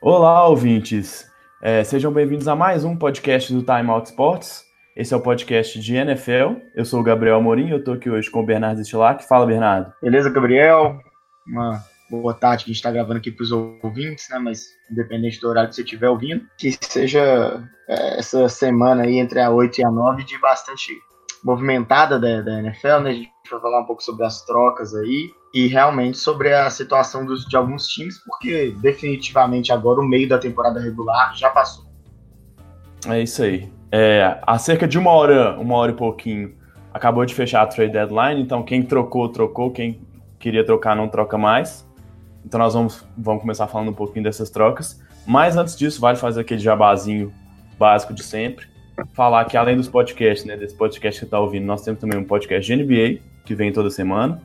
Olá, ouvintes. É, sejam bem-vindos a mais um podcast do Time Out Sports. Esse é o podcast de NFL. Eu sou o Gabriel Amorim, eu estou aqui hoje com o Bernardo Stilac. Fala, Bernardo. Beleza, Gabriel? Uma boa tarde que a gente está gravando aqui para os ouvintes, né? Mas independente do horário que você estiver ouvindo, que seja é, essa semana aí entre a 8 e a 9 de bastante movimentada da, da NFL, né? A gente vai falar um pouco sobre as trocas aí e realmente sobre a situação dos, de alguns times, porque definitivamente agora o meio da temporada regular já passou. É isso aí. É, há cerca de uma hora, uma hora e pouquinho, acabou de fechar a trade deadline, então quem trocou, trocou, quem queria trocar não troca mais. Então nós vamos, vamos começar falando um pouquinho dessas trocas. Mas antes disso, vale fazer aquele jabazinho básico de sempre. Falar que além dos podcasts, né, desse podcast que você está ouvindo, nós temos também um podcast de NBA, que vem toda semana.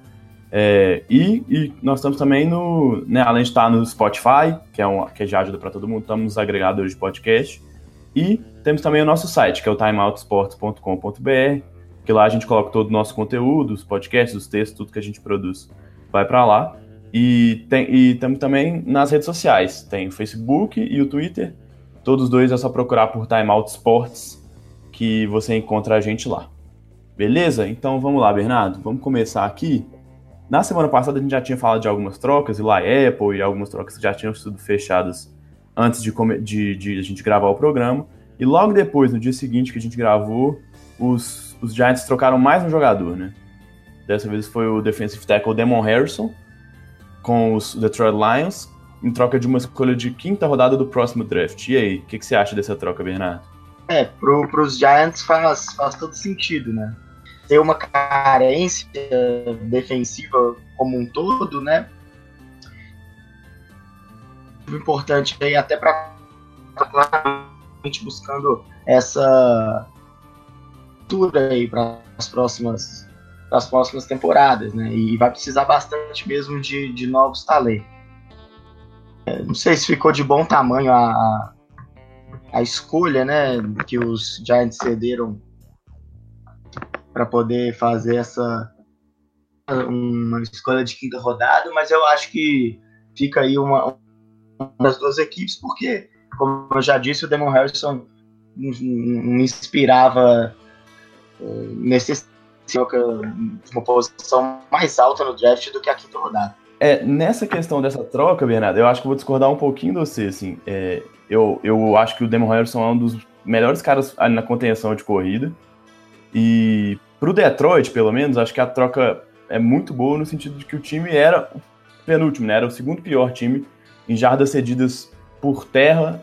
É, e, e, nós estamos também no, né, além de estar no Spotify, que é um, que já ajuda para todo mundo, estamos nos agregadores de podcast. E temos também o nosso site, que é o timeoutsports.com.br, que lá a gente coloca todo o nosso conteúdo, os podcasts, os textos, tudo que a gente produz vai para lá. E tem e temos também nas redes sociais, tem o Facebook e o Twitter. Todos dois é só procurar por Timeout Sports que você encontra a gente lá. Beleza? Então vamos lá, Bernardo. Vamos começar aqui na semana passada a gente já tinha falado de algumas trocas, e lá Apple e algumas trocas que já tinham sido fechadas antes de, de, de, a gente gravar o programa. E logo depois, no dia seguinte que a gente gravou, os, os Giants trocaram mais um jogador, né? Dessa vez foi o defensive tackle Demon Harrison com os Detroit Lions em troca de uma escolha de quinta rodada do próximo draft. E aí, o que, que, você acha dessa troca, Bernardo? É, para os Giants faz, faz todo sentido, né? Ter uma carência defensiva como um todo, né? Importante aí até para claramente buscando essa altura aí para as próximas as próximas temporadas, né? E vai precisar bastante mesmo de, de novos talentos. É, não sei se ficou de bom tamanho a, a escolha, né? Que os Giants cederam para poder fazer essa uma escolha de quinta rodada, mas eu acho que fica aí uma, uma das duas equipes, porque, como eu já disse, o Demon Harrison me inspirava eh, nesse uma posição mais alta no draft do que a quinta rodada. É, nessa questão dessa troca, Bernardo, eu acho que vou discordar um pouquinho de você, assim, é, eu, eu acho que o Demon Harrison é um dos melhores caras na contenção de corrida, e Pro Detroit, pelo menos, acho que a troca é muito boa no sentido de que o time era o penúltimo, né? Era o segundo pior time em jardas cedidas por terra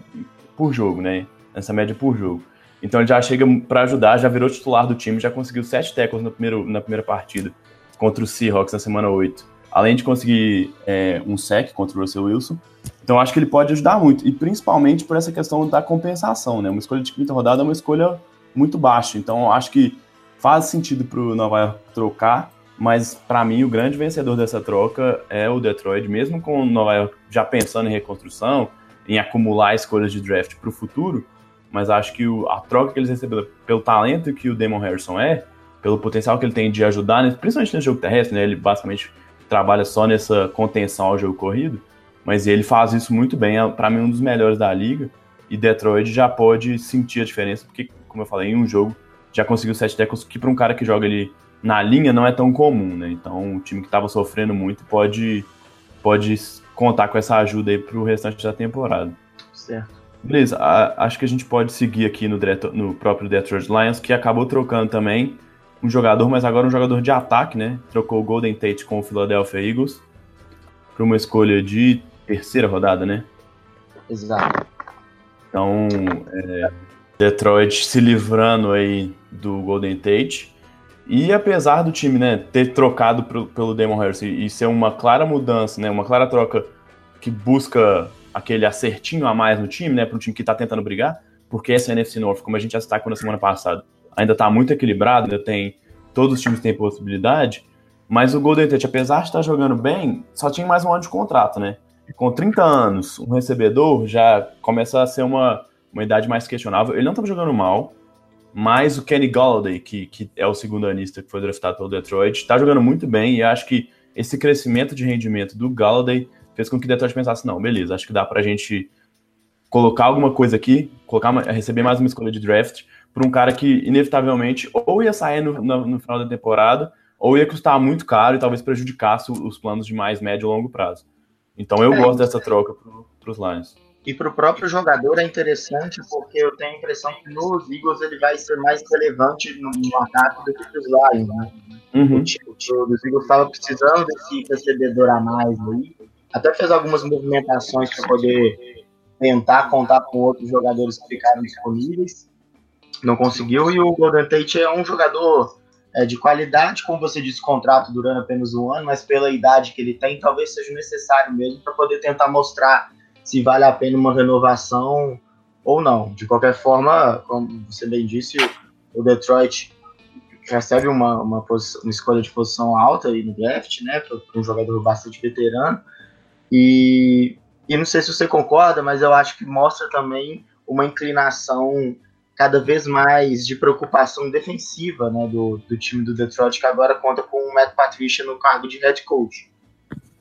por jogo, né? Essa média por jogo. Então ele já chega para ajudar, já virou titular do time, já conseguiu sete tackles no primeiro, na primeira partida contra o Seahawks na semana 8. Além de conseguir é, um sec contra o Russell Wilson. Então acho que ele pode ajudar muito. E principalmente por essa questão da compensação, né? Uma escolha de quinta rodada é uma escolha muito baixa. Então acho que faz sentido para o Nova York trocar, mas para mim o grande vencedor dessa troca é o Detroit, mesmo com o Nova York já pensando em reconstrução, em acumular escolhas de draft para o futuro, mas acho que o, a troca que eles receberam pelo talento que o Damon Harrison é, pelo potencial que ele tem de ajudar, principalmente no jogo terrestre, né, ele basicamente trabalha só nessa contenção ao jogo corrido, mas ele faz isso muito bem, é para mim um dos melhores da liga, e Detroit já pode sentir a diferença, porque, como eu falei, em um jogo já conseguiu sete tackles, que para um cara que joga ali na linha não é tão comum, né? Então o time que estava sofrendo muito pode, pode contar com essa ajuda aí para o restante da temporada. Certo. Beleza, a, acho que a gente pode seguir aqui no, no próprio Detroit Lions, que acabou trocando também um jogador, mas agora um jogador de ataque, né? Trocou o Golden Tate com o Philadelphia Eagles para uma escolha de terceira rodada, né? Exato. Então, é, Detroit se livrando aí do Golden Tate. E apesar do time né, ter trocado pro, pelo Damon Harris e ser uma clara mudança, né, uma clara troca que busca aquele acertinho a mais no time, né, para um time que está tentando brigar, porque essa NFC North, como a gente já destacou na semana passada, ainda está muito equilibrado, ainda tem todos os times têm possibilidade, mas o Golden Tate, apesar de estar jogando bem, só tinha mais um ano de contrato, né? Com 30 anos, um recebedor já começa a ser uma uma idade mais questionável. Ele não estava jogando mal, mas o Kenny Galladay, que, que é o segundo anista que foi draftado pelo Detroit, está jogando muito bem e acho que esse crescimento de rendimento do Galladay fez com que o Detroit pensasse, não, beleza, acho que dá para a gente colocar alguma coisa aqui, colocar uma, receber mais uma escolha de draft para um cara que inevitavelmente ou ia sair no, no, no, final da temporada ou ia custar muito caro e talvez prejudicasse os planos de mais médio e longo prazo. Então eu é, gosto dessa troca para os Lions. E para o próprio jogador é interessante porque eu tenho a impressão que nos Eagles ele vai ser mais relevante no, no ataque do que os Lions. Né? Uhum. O time dos Eagles estava precisando desse recebedor a mais aí. Até fez algumas movimentações para poder tentar contar com outros jogadores que ficaram disponíveis. Não conseguiu. E o Golden Tate é um jogador é, de qualidade, como você disse, contrato durando apenas um ano, mas pela idade que ele tem, talvez seja necessário mesmo para poder tentar mostrar se vale a pena uma renovação ou não. De qualquer forma, como você bem disse, o Detroit recebe uma, uma, posição, uma escolha de posição alta aí no draft, né, para um jogador bastante veterano. E, e não sei se você concorda, mas eu acho que mostra também uma inclinação cada vez mais de preocupação defensiva né, do, do time do Detroit, que agora conta com o Matt Patricia no cargo de head coach.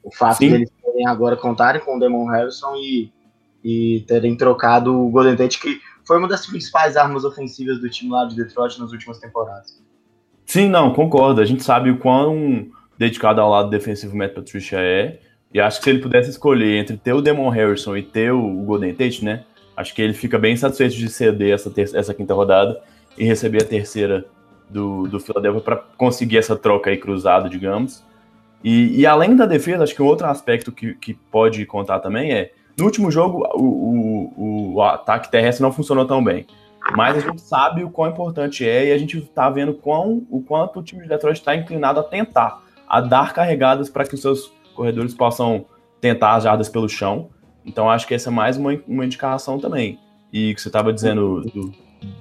O fato Sim. de agora contarem com o Damon Harrison e, e terem trocado o Golden Tate, que foi uma das principais armas ofensivas do time lá de Detroit nas últimas temporadas. Sim, não, concordo. A gente sabe o quão dedicado ao lado defensivo Matt Patricia é. E acho que se ele pudesse escolher entre ter o Demon Harrison e ter o Golden Tate, né? Acho que ele fica bem satisfeito de ceder essa, essa quinta rodada e receber a terceira do, do Philadelphia para conseguir essa troca aí cruzada, digamos. E, e, além da defesa, acho que outro aspecto que, que pode contar também é no último jogo o, o, o ataque terrestre não funcionou tão bem. Mas a gente sabe o quão importante é e a gente está vendo quão, o quanto o time de Detroit está inclinado a tentar, a dar carregadas para que os seus corredores possam tentar as jardas pelo chão. Então acho que essa é mais uma, uma indicação também. E que você estava dizendo do,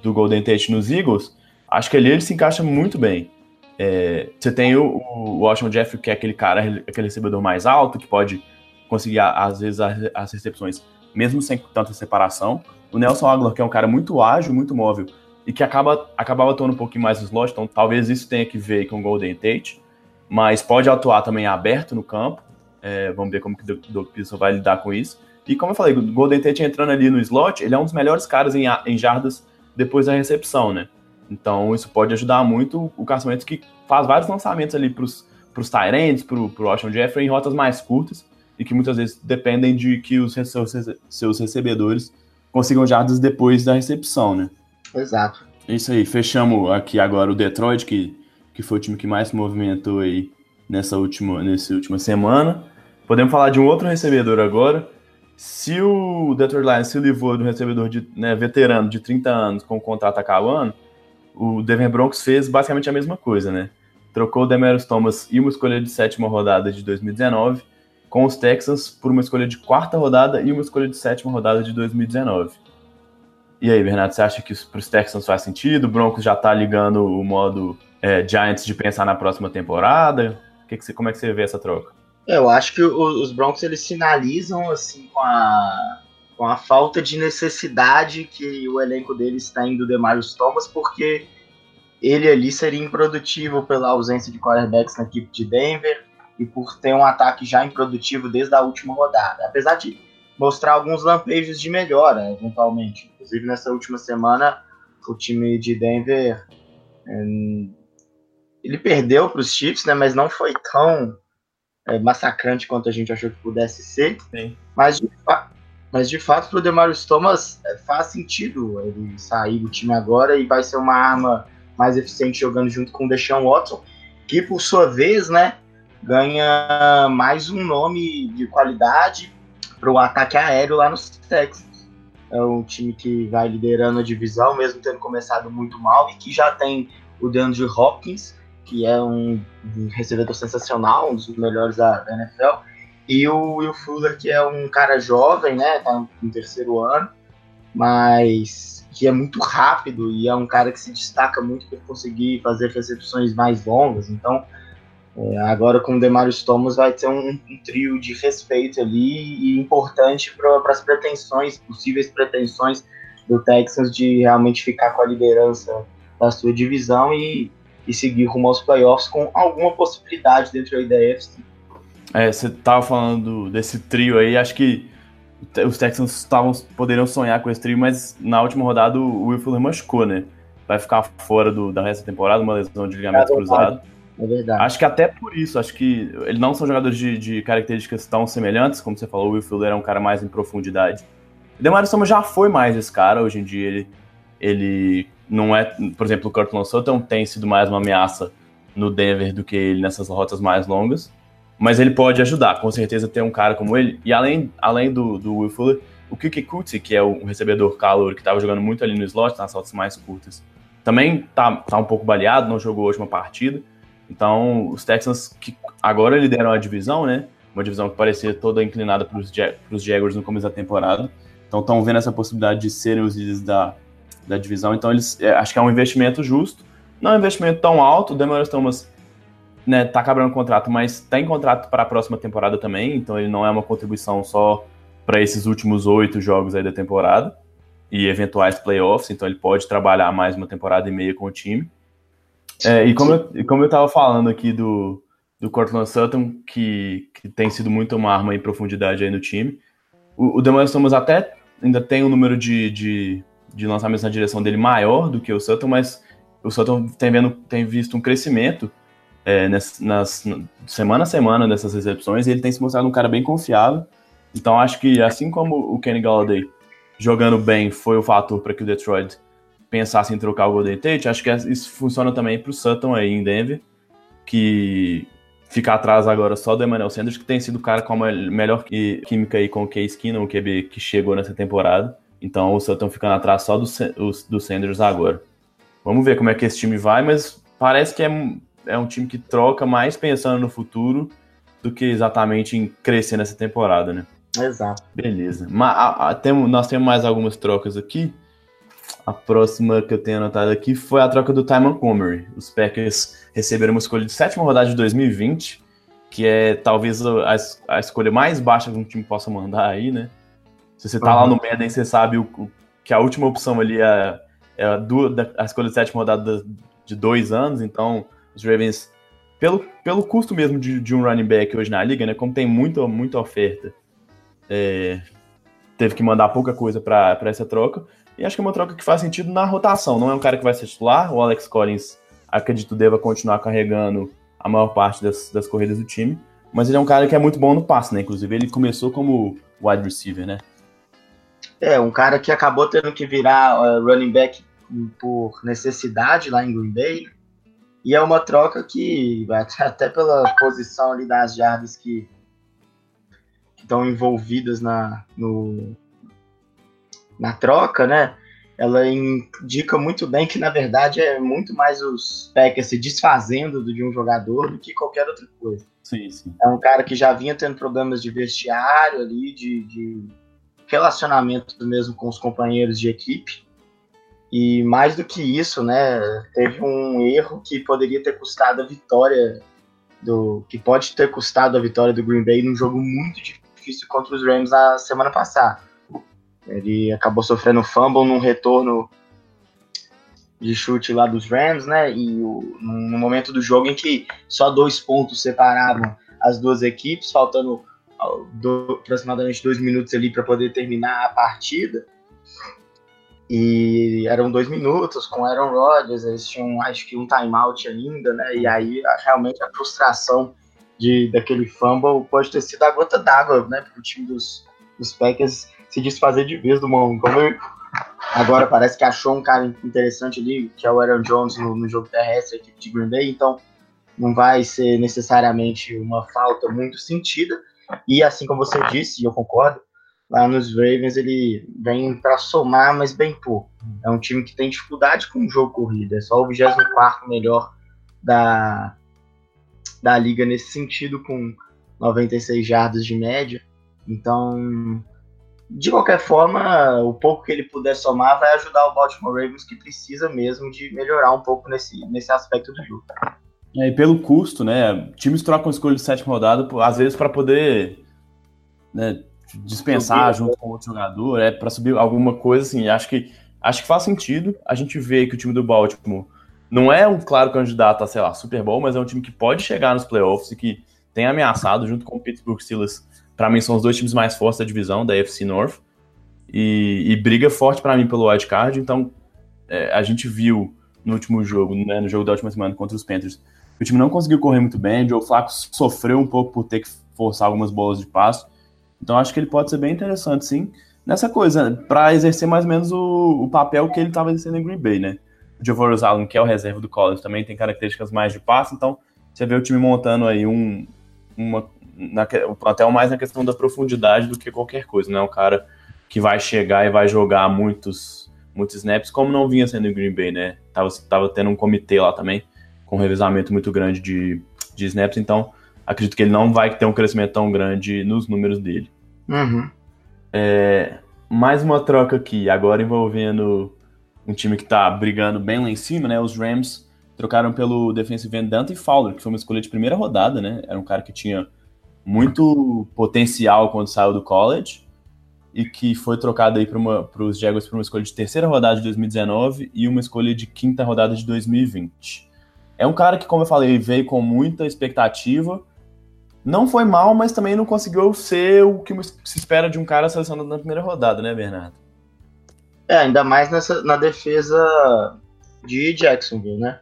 do, Golden Tate nos Eagles, acho que ali ele se encaixa muito bem. É, você tem o, o Washington Jeffrey, que é aquele cara, aquele recebedor mais alto, que pode conseguir, às vezes, as, as recepções, mesmo sem tanta separação. O Nelson Aguilar, que é um cara muito ágil, muito móvel, e que acaba, acabava atuando um pouquinho mais no slot, então talvez isso tenha que ver com o Golden Tate, mas pode atuar também aberto no campo. É, vamos ver como que o Doug Pearson vai lidar com isso. E como eu falei, o Golden Tate entrando ali no slot, ele é um dos melhores caras em, em jardas depois da recepção, né? Então isso pode ajudar muito o Carson Wentz que faz vários lançamentos ali para os Tyrants, para o Washington Jeffrey em rotas mais curtas e que muitas vezes dependem de que os seus, seus recebedores consigam jardas depois da recepção, né? Exato. Isso aí, fechamos aqui agora o Detroit, que, que foi o time que mais se movimentou aí nessa última, nessa última semana. Podemos falar de um outro recebedor agora. Se o Detroit Lions se livrou do recebedor de, né, veterano de 30 anos com o contrato acabando, o Denver Broncos fez basicamente a mesma coisa, né? Trocou o Demarius Thomas e uma escolha de sétima rodada de 2019 com os Texans por uma escolha de quarta rodada e uma escolha de sétima rodada de 2019. E aí, Bernardo, você acha que para os Texans faz sentido? O Broncos já está ligando o modo é, Giants de pensar na próxima temporada? Que que você, como é que você vê essa troca? Eu acho que os Broncos eles sinalizam assim com a, com a falta de necessidade que o elenco deles tem do Demarius Thomas, porque ele ali seria improdutivo pela ausência de quarterbacks na equipe de Denver e por ter um ataque já improdutivo desde a última rodada. Apesar de mostrar alguns lampejos de melhora, eventualmente. Inclusive, nessa última semana, o time de Denver hum, ele perdeu para os Chiefs, né, mas não foi tão é, massacrante quanto a gente achou que pudesse ser. Sim. Mas, de mas de fato, para o Demarius Thomas é, faz sentido ele sair do time agora e vai ser uma arma mais eficiente jogando junto com o Deshaun Watson, que por sua vez, né, ganha mais um nome de qualidade para o ataque aéreo lá nos Texans. É um time que vai liderando a divisão, mesmo tendo começado muito mal, e que já tem o DeAndre Hopkins, que é um recebedor sensacional, um dos melhores da NFL, e o Will Fuller, que é um cara jovem, né, tá no terceiro ano, mas que é muito rápido e é um cara que se destaca muito por conseguir fazer recepções mais longas, então é, agora com o Demarius Thomas vai ter um, um trio de respeito ali e importante para as pretensões, possíveis pretensões do Texans de realmente ficar com a liderança da sua divisão e, e seguir rumo aos playoffs com alguma possibilidade dentro da AFC. É, você estava falando desse trio aí, acho que os Texans estavam poderiam sonhar com esse trio, mas na última rodada o Will Fuller machucou, né? Vai ficar fora do, da resto da temporada, uma lesão de ligamento é cruzado. É verdade. Acho que até por isso, acho que eles não são jogadores de, de características tão semelhantes, como você falou, o Will Fuller é um cara mais em profundidade. O Demario Thomas já foi mais esse cara, hoje em dia ele, ele não é, por exemplo, o Cortland Sutton tem sido mais uma ameaça no Denver do que ele nessas rotas mais longas, mas ele pode ajudar, com certeza, ter um cara como ele. E além, além do, do Will Fuller, o Kiki Kuti, que é um recebedor calor que estava jogando muito ali no slot, nas rotas mais curtas, também tá, tá um pouco baleado, não jogou a última partida. Então, os Texans, que agora lideram a divisão, né? Uma divisão que parecia toda inclinada para os Jaguars no começo da temporada. Então, estão vendo essa possibilidade de serem os líderes da, da divisão. Então, eles é, acho que é um investimento justo. Não é um investimento tão alto. O Demarius Thomas né, tá acabando o contrato, mas tem contrato para a próxima temporada também. Então, ele não é uma contribuição só para esses últimos oito jogos aí da temporada e eventuais playoffs. Então, ele pode trabalhar mais uma temporada e meia com o time. É, e como eu, como eu tava falando aqui do, do Cortland Sutton, que, que tem sido muito uma arma em profundidade aí no time, o, o Demarius Thomas até ainda tem um número de, de, de lançamentos na direção dele maior do que o Sutton, mas o Sutton tem, vendo, tem visto um crescimento é, nas, nas, semana a semana nessas recepções e ele tem se mostrado um cara bem confiável. Então acho que assim como o Kenny Galladay jogando bem foi o fator para que o Detroit pensasse em trocar o Golden Tate, acho que isso funciona também para o Sutton aí em Denver, que fica atrás agora só do Emmanuel Sanders, que tem sido o cara com a melhor química aí com o Case Keenum, o QB que chegou nessa temporada. Então o Sutton ficando atrás só do, do Sanders agora. Vamos ver como é que esse time vai, mas parece que é, é um time que troca mais pensando no futuro do que exatamente em crescer nessa temporada, né? Exato. Beleza. Mas, a, a, temos, nós temos mais algumas trocas aqui. A próxima que eu tenho anotado aqui foi a troca do Ty Montgomery. Os Packers receberam uma escolha de sétima rodada de 2020, que é talvez a, a escolha mais baixa que um time possa mandar aí, né? Se você tá uhum. lá no Madden, você sabe o, o, que a última opção ali é, é a, do, a escolha de sétima rodada de dois anos, então os Ravens, pelo, pelo custo mesmo de, de um running back hoje na liga, né? Como tem muita, muita oferta, é, teve que mandar pouca coisa para essa troca. E acho que é uma troca que faz sentido na rotação. Não é um cara que vai ser titular. O Alex Collins, acredito, deva continuar carregando a maior parte das, das corridas do time. Mas ele é um cara que é muito bom no passe, né? Inclusive, ele começou como wide receiver, né? É, um cara que acabou tendo que virar uh, running back por necessidade lá em Green Bay. E é uma troca que, até pela posição ali das jardas que estão envolvidas na, no, na troca, né? Ela indica muito bem que, na verdade, é muito mais os Packers se desfazendo de um jogador do que qualquer outra coisa. Sim, sim. É um cara que já vinha tendo problemas de vestiário ali, de, de relacionamento mesmo com os companheiros de equipe. E mais do que isso, né, teve um erro que poderia ter custado a vitória do que pode ter custado a vitória do Green Bay num jogo muito difícil contra os Rams na semana passada. Ele acabou sofrendo fumble num retorno de chute lá dos Rams, né? E o, no momento do jogo em que só dois pontos separavam as duas equipes, faltando do, aproximadamente dois minutos ali para poder terminar a partida. E eram dois minutos com Aaron Rodgers, eles tinham acho que um timeout ainda, né? E aí realmente a frustração de, daquele fumble pode ter sido a gota d'água, né? Para o time dos, dos Packers se desfazer de vez do Montgomery. Agora parece que achou um cara interessante ali, que é o Aaron Jones no, no jogo terrestre, equipe de Green Bay, então não vai ser necessariamente uma falta muito sentida. E assim como você disse, e eu concordo, lá nos Ravens ele vem para somar, mas bem pouco. É um time que tem dificuldade com o jogo corrido, é só o 24 melhor da, da liga nesse sentido, com 96 jardas de média. Então, de qualquer forma, o pouco que ele puder somar vai ajudar o Baltimore Ravens, que precisa mesmo de melhorar um pouco nesse, nesse aspecto do jogo. É, e pelo custo, né? Times trocam escolha de sétima rodada, às vezes, para poder né, dispensar junto com outro jogador, é para subir alguma coisa assim. Acho que, acho que faz sentido. A gente vê que o time do Baltimore não é um claro candidato a, sei lá, Super Bowl, mas é um time que pode chegar nos playoffs e que tem ameaçado, junto com o Pittsburgh Steelers, para mim são os dois times mais fortes da divisão, da AFC North, e, e briga forte para mim pelo wild card, então é, a gente viu no último jogo, né, no jogo da última semana contra os Panthers, o time não conseguiu correr muito bem, o Joe Flacco sofreu um pouco por ter que forçar algumas bolas de passo, então acho que ele pode ser bem interessante, sim, nessa coisa, para exercer mais ou menos o, o papel que ele estava exercendo em Green Bay, né? O Javoros Allen, que é o reserva do college, também tem características mais de passe, então você vê o time montando aí um, uma, na, até mais na questão da profundidade do que qualquer coisa, não é um cara que vai chegar e vai jogar muitos, muitos snaps, como não vinha sendo em Green Bay, né? Tava, tava tendo um comitê lá também, com um revezamento muito grande de, de snaps, então acredito que ele não vai ter um crescimento tão grande nos números dele. Uhum. É, mais uma troca aqui, agora envolvendo um time que está brigando bem lá em cima, né? Os Rams trocaram pelo defensive end Dante Fowler, que foi uma escolha de primeira rodada, né? Era um cara que tinha muito potencial quando saiu do college e que foi trocado aí para os Jaguars por uma escolha de terceira rodada de 2019 e uma escolha de quinta rodada de 2020. É um cara que, como eu falei, veio com muita expectativa, não foi mal, mas também não conseguiu ser o que se espera de um cara selecionado na primeira rodada, né, Bernardo? É, ainda mais nessa, na defesa de Jacksonville, né?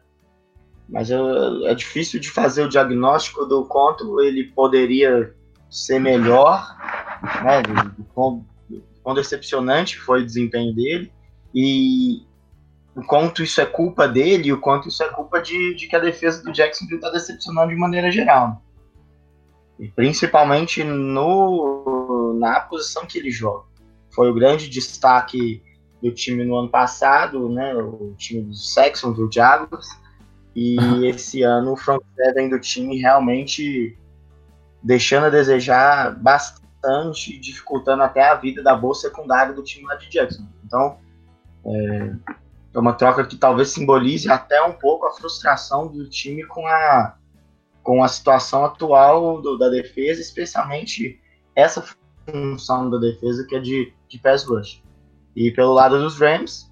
Mas é, é difícil de fazer o diagnóstico do quanto ele poderia ser melhor, né? Do, quão, quão decepcionante foi o desempenho dele e o quanto isso é culpa dele e o quanto isso é culpa de, de que a defesa do Jacksonville está decepcionando de maneira geral. E principalmente no, na posição que ele joga. Foi o grande destaque do time no ano passado, né? O time do Saxon, do Jaguars. E esse ano o front seven do time realmente deixando a desejar bastante, dificultando até a vida da boa secundária do time lá de Jackson. Então, é, é uma troca que talvez simbolize até um pouco a frustração do time com a com a situação atual do, da defesa, especialmente essa função da defesa que é de, de pass rush. E pelo lado dos Rams,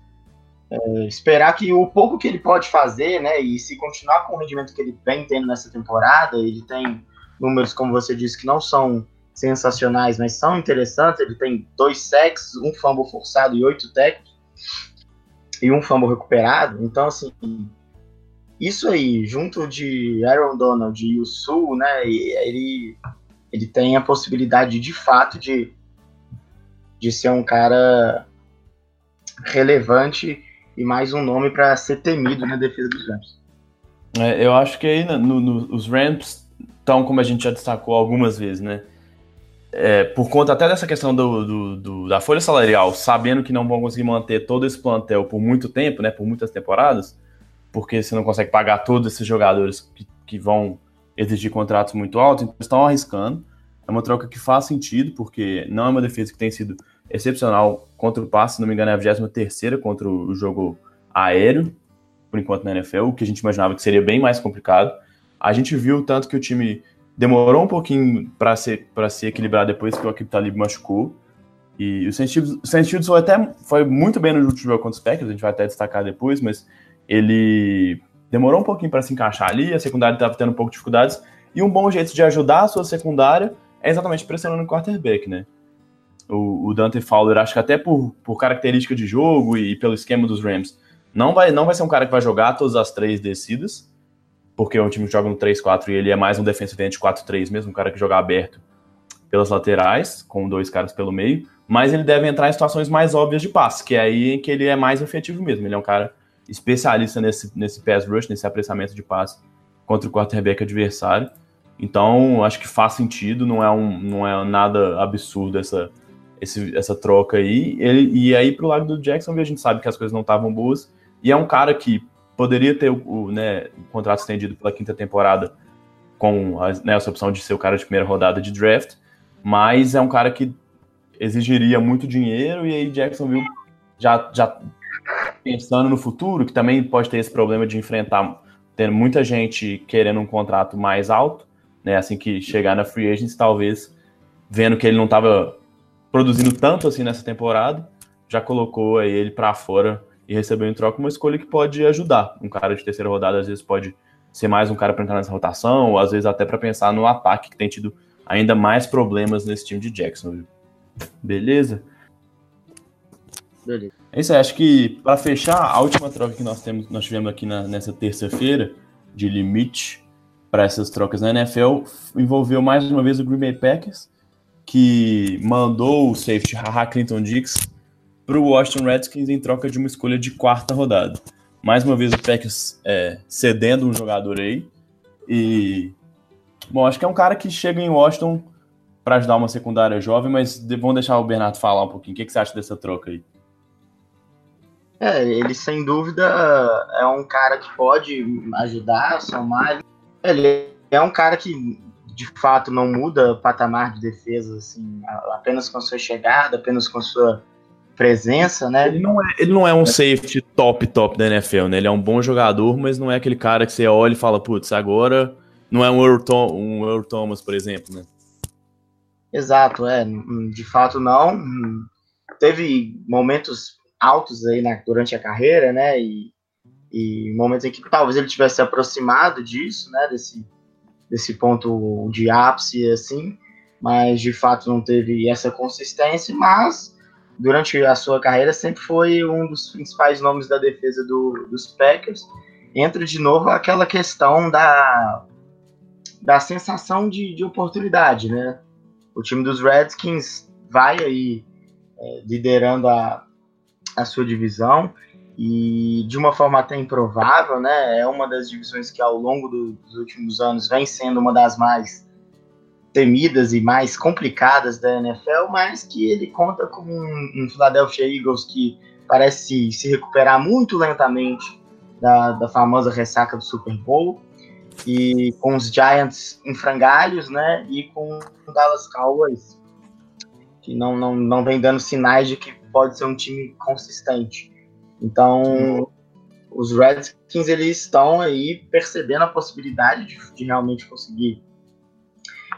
é, esperar que o pouco que ele pode fazer, né, e se continuar com o rendimento que ele vem tendo nessa temporada, ele tem números, como você disse, que não são sensacionais, mas são interessantes. Ele tem dois sacks, um fumble forçado e oito tackles, e um fumble recuperado. Então, assim, isso aí, junto de Aaron Donald e o Sul, né, ele, ele tem a possibilidade de fato de, de ser um cara relevante e mais um nome para ser temido na defesa dos Rams. É, eu acho que aí no, no, os Rams estão, como a gente já destacou algumas vezes, né? É, por conta até dessa questão do, do, do, da folha salarial, sabendo que não vão conseguir manter todo esse plantel por muito tempo, né? Por muitas temporadas, porque você não consegue pagar todos esses jogadores que, que vão exigir contratos muito altos, então estão arriscando. É uma troca que faz sentido, porque não é uma defesa que tem sido excepcional contra o passe, se não me engano, é a 23 contra o jogo aéreo, por enquanto na NFL, o que a gente imaginava que seria bem mais complicado. A gente viu tanto que o time demorou um pouquinho para se, se equilibrar depois que o Akib Talib machucou. E o Saint foi até foi muito bem no último jogo contra os Packers, a gente vai até destacar depois, mas ele demorou um pouquinho para se encaixar ali, a secundária estava tendo um pouco de dificuldades, e um bom jeito de ajudar a sua secundária é exatamente pressionando o quarterback, né? O, o Dante Fowler, acho que até por, por característica de jogo e pelo esquema dos Rams, não vai, não vai ser um cara que vai jogar todas as três descidas, porque é um time que joga no 3-4 e ele é mais um defensive end 4-3 mesmo, um cara que joga aberto pelas laterais, com dois caras pelo meio, mas ele deve entrar em situações mais óbvias de passe, que é aí que ele é mais efetivo mesmo. Ele é um cara especialista nesse, nesse pass rush, nesse apressamento de passe contra o quarterback adversário. Então, acho que faz sentido, não é, um, não é nada absurdo essa, esse, essa troca aí. Ele, e aí, pro lado do Jackson, a gente sabe que as coisas não estavam boas. E é um cara que poderia ter o, o, né, o contrato estendido pela quinta temporada com a, né, essa opção de ser o cara de primeira rodada de draft, mas é um cara que exigiria muito dinheiro e aí Jacksonville já, já pensando no futuro, que também pode ter esse problema de enfrentar, tendo muita gente querendo um contrato mais alto, né? Assim que chegar na free agency, talvez vendo que ele não estava produzindo tanto assim nessa temporada, já colocou aí ele para fora e recebeu em troca uma escolha que pode ajudar. Um cara de terceira rodada às vezes pode ser mais um cara para entrar nessa rotação, ou às vezes até para pensar no ataque que tem tido ainda mais problemas nesse time de Jacksonville. Beleza? Beleza. É isso aí, acho que para fechar, a última troca que nós, temos, nós tivemos aqui na, nessa terça-feira, de limite para essas trocas na NFL, envolveu mais uma vez o Green Bay Packers, que mandou o safety Haha Clinton Dix para o Washington Redskins em troca de uma escolha de quarta rodada. Mais uma vez o Packers é, cedendo um jogador aí. E. Bom, acho que é um cara que chega em Washington para ajudar uma secundária jovem, mas vamos deixar o Bernardo falar um pouquinho. O que, que você acha dessa troca aí? É, ele sem dúvida é um cara que pode ajudar, somar. Ele é um cara que de fato não muda o patamar de defesa, assim, apenas com a sua chegada, apenas com a sua presença, né? Ele não é, ele não é um safety top, top da NFL, né? Ele é um bom jogador, mas não é aquele cara que você olha e fala, putz, agora não é um Earl, Tom, um Earl Thomas, por exemplo, né? Exato, é. De fato, não. Teve momentos altos aí na, durante a carreira, né? E, e momentos em que talvez ele tivesse se aproximado disso, né? Desse, desse ponto de ápice, assim. Mas de fato não teve essa consistência. Mas durante a sua carreira sempre foi um dos principais nomes da defesa do, dos Packers. Entra de novo aquela questão da, da sensação de, de oportunidade, né? O time dos Redskins vai aí é, liderando a, a sua divisão e de uma forma até improvável, né? É uma das divisões que ao longo do, dos últimos anos vem sendo uma das mais temidas e mais complicadas da NFL, mas que ele conta com um, um Philadelphia Eagles que parece se recuperar muito lentamente da, da famosa ressaca do Super Bowl e com os Giants em frangalhos, né? E com o Dallas Cowboys que não, não, não vem dando sinais de que pode ser um time consistente. Então, os Redskins eles estão aí percebendo a possibilidade de, de, realmente conseguir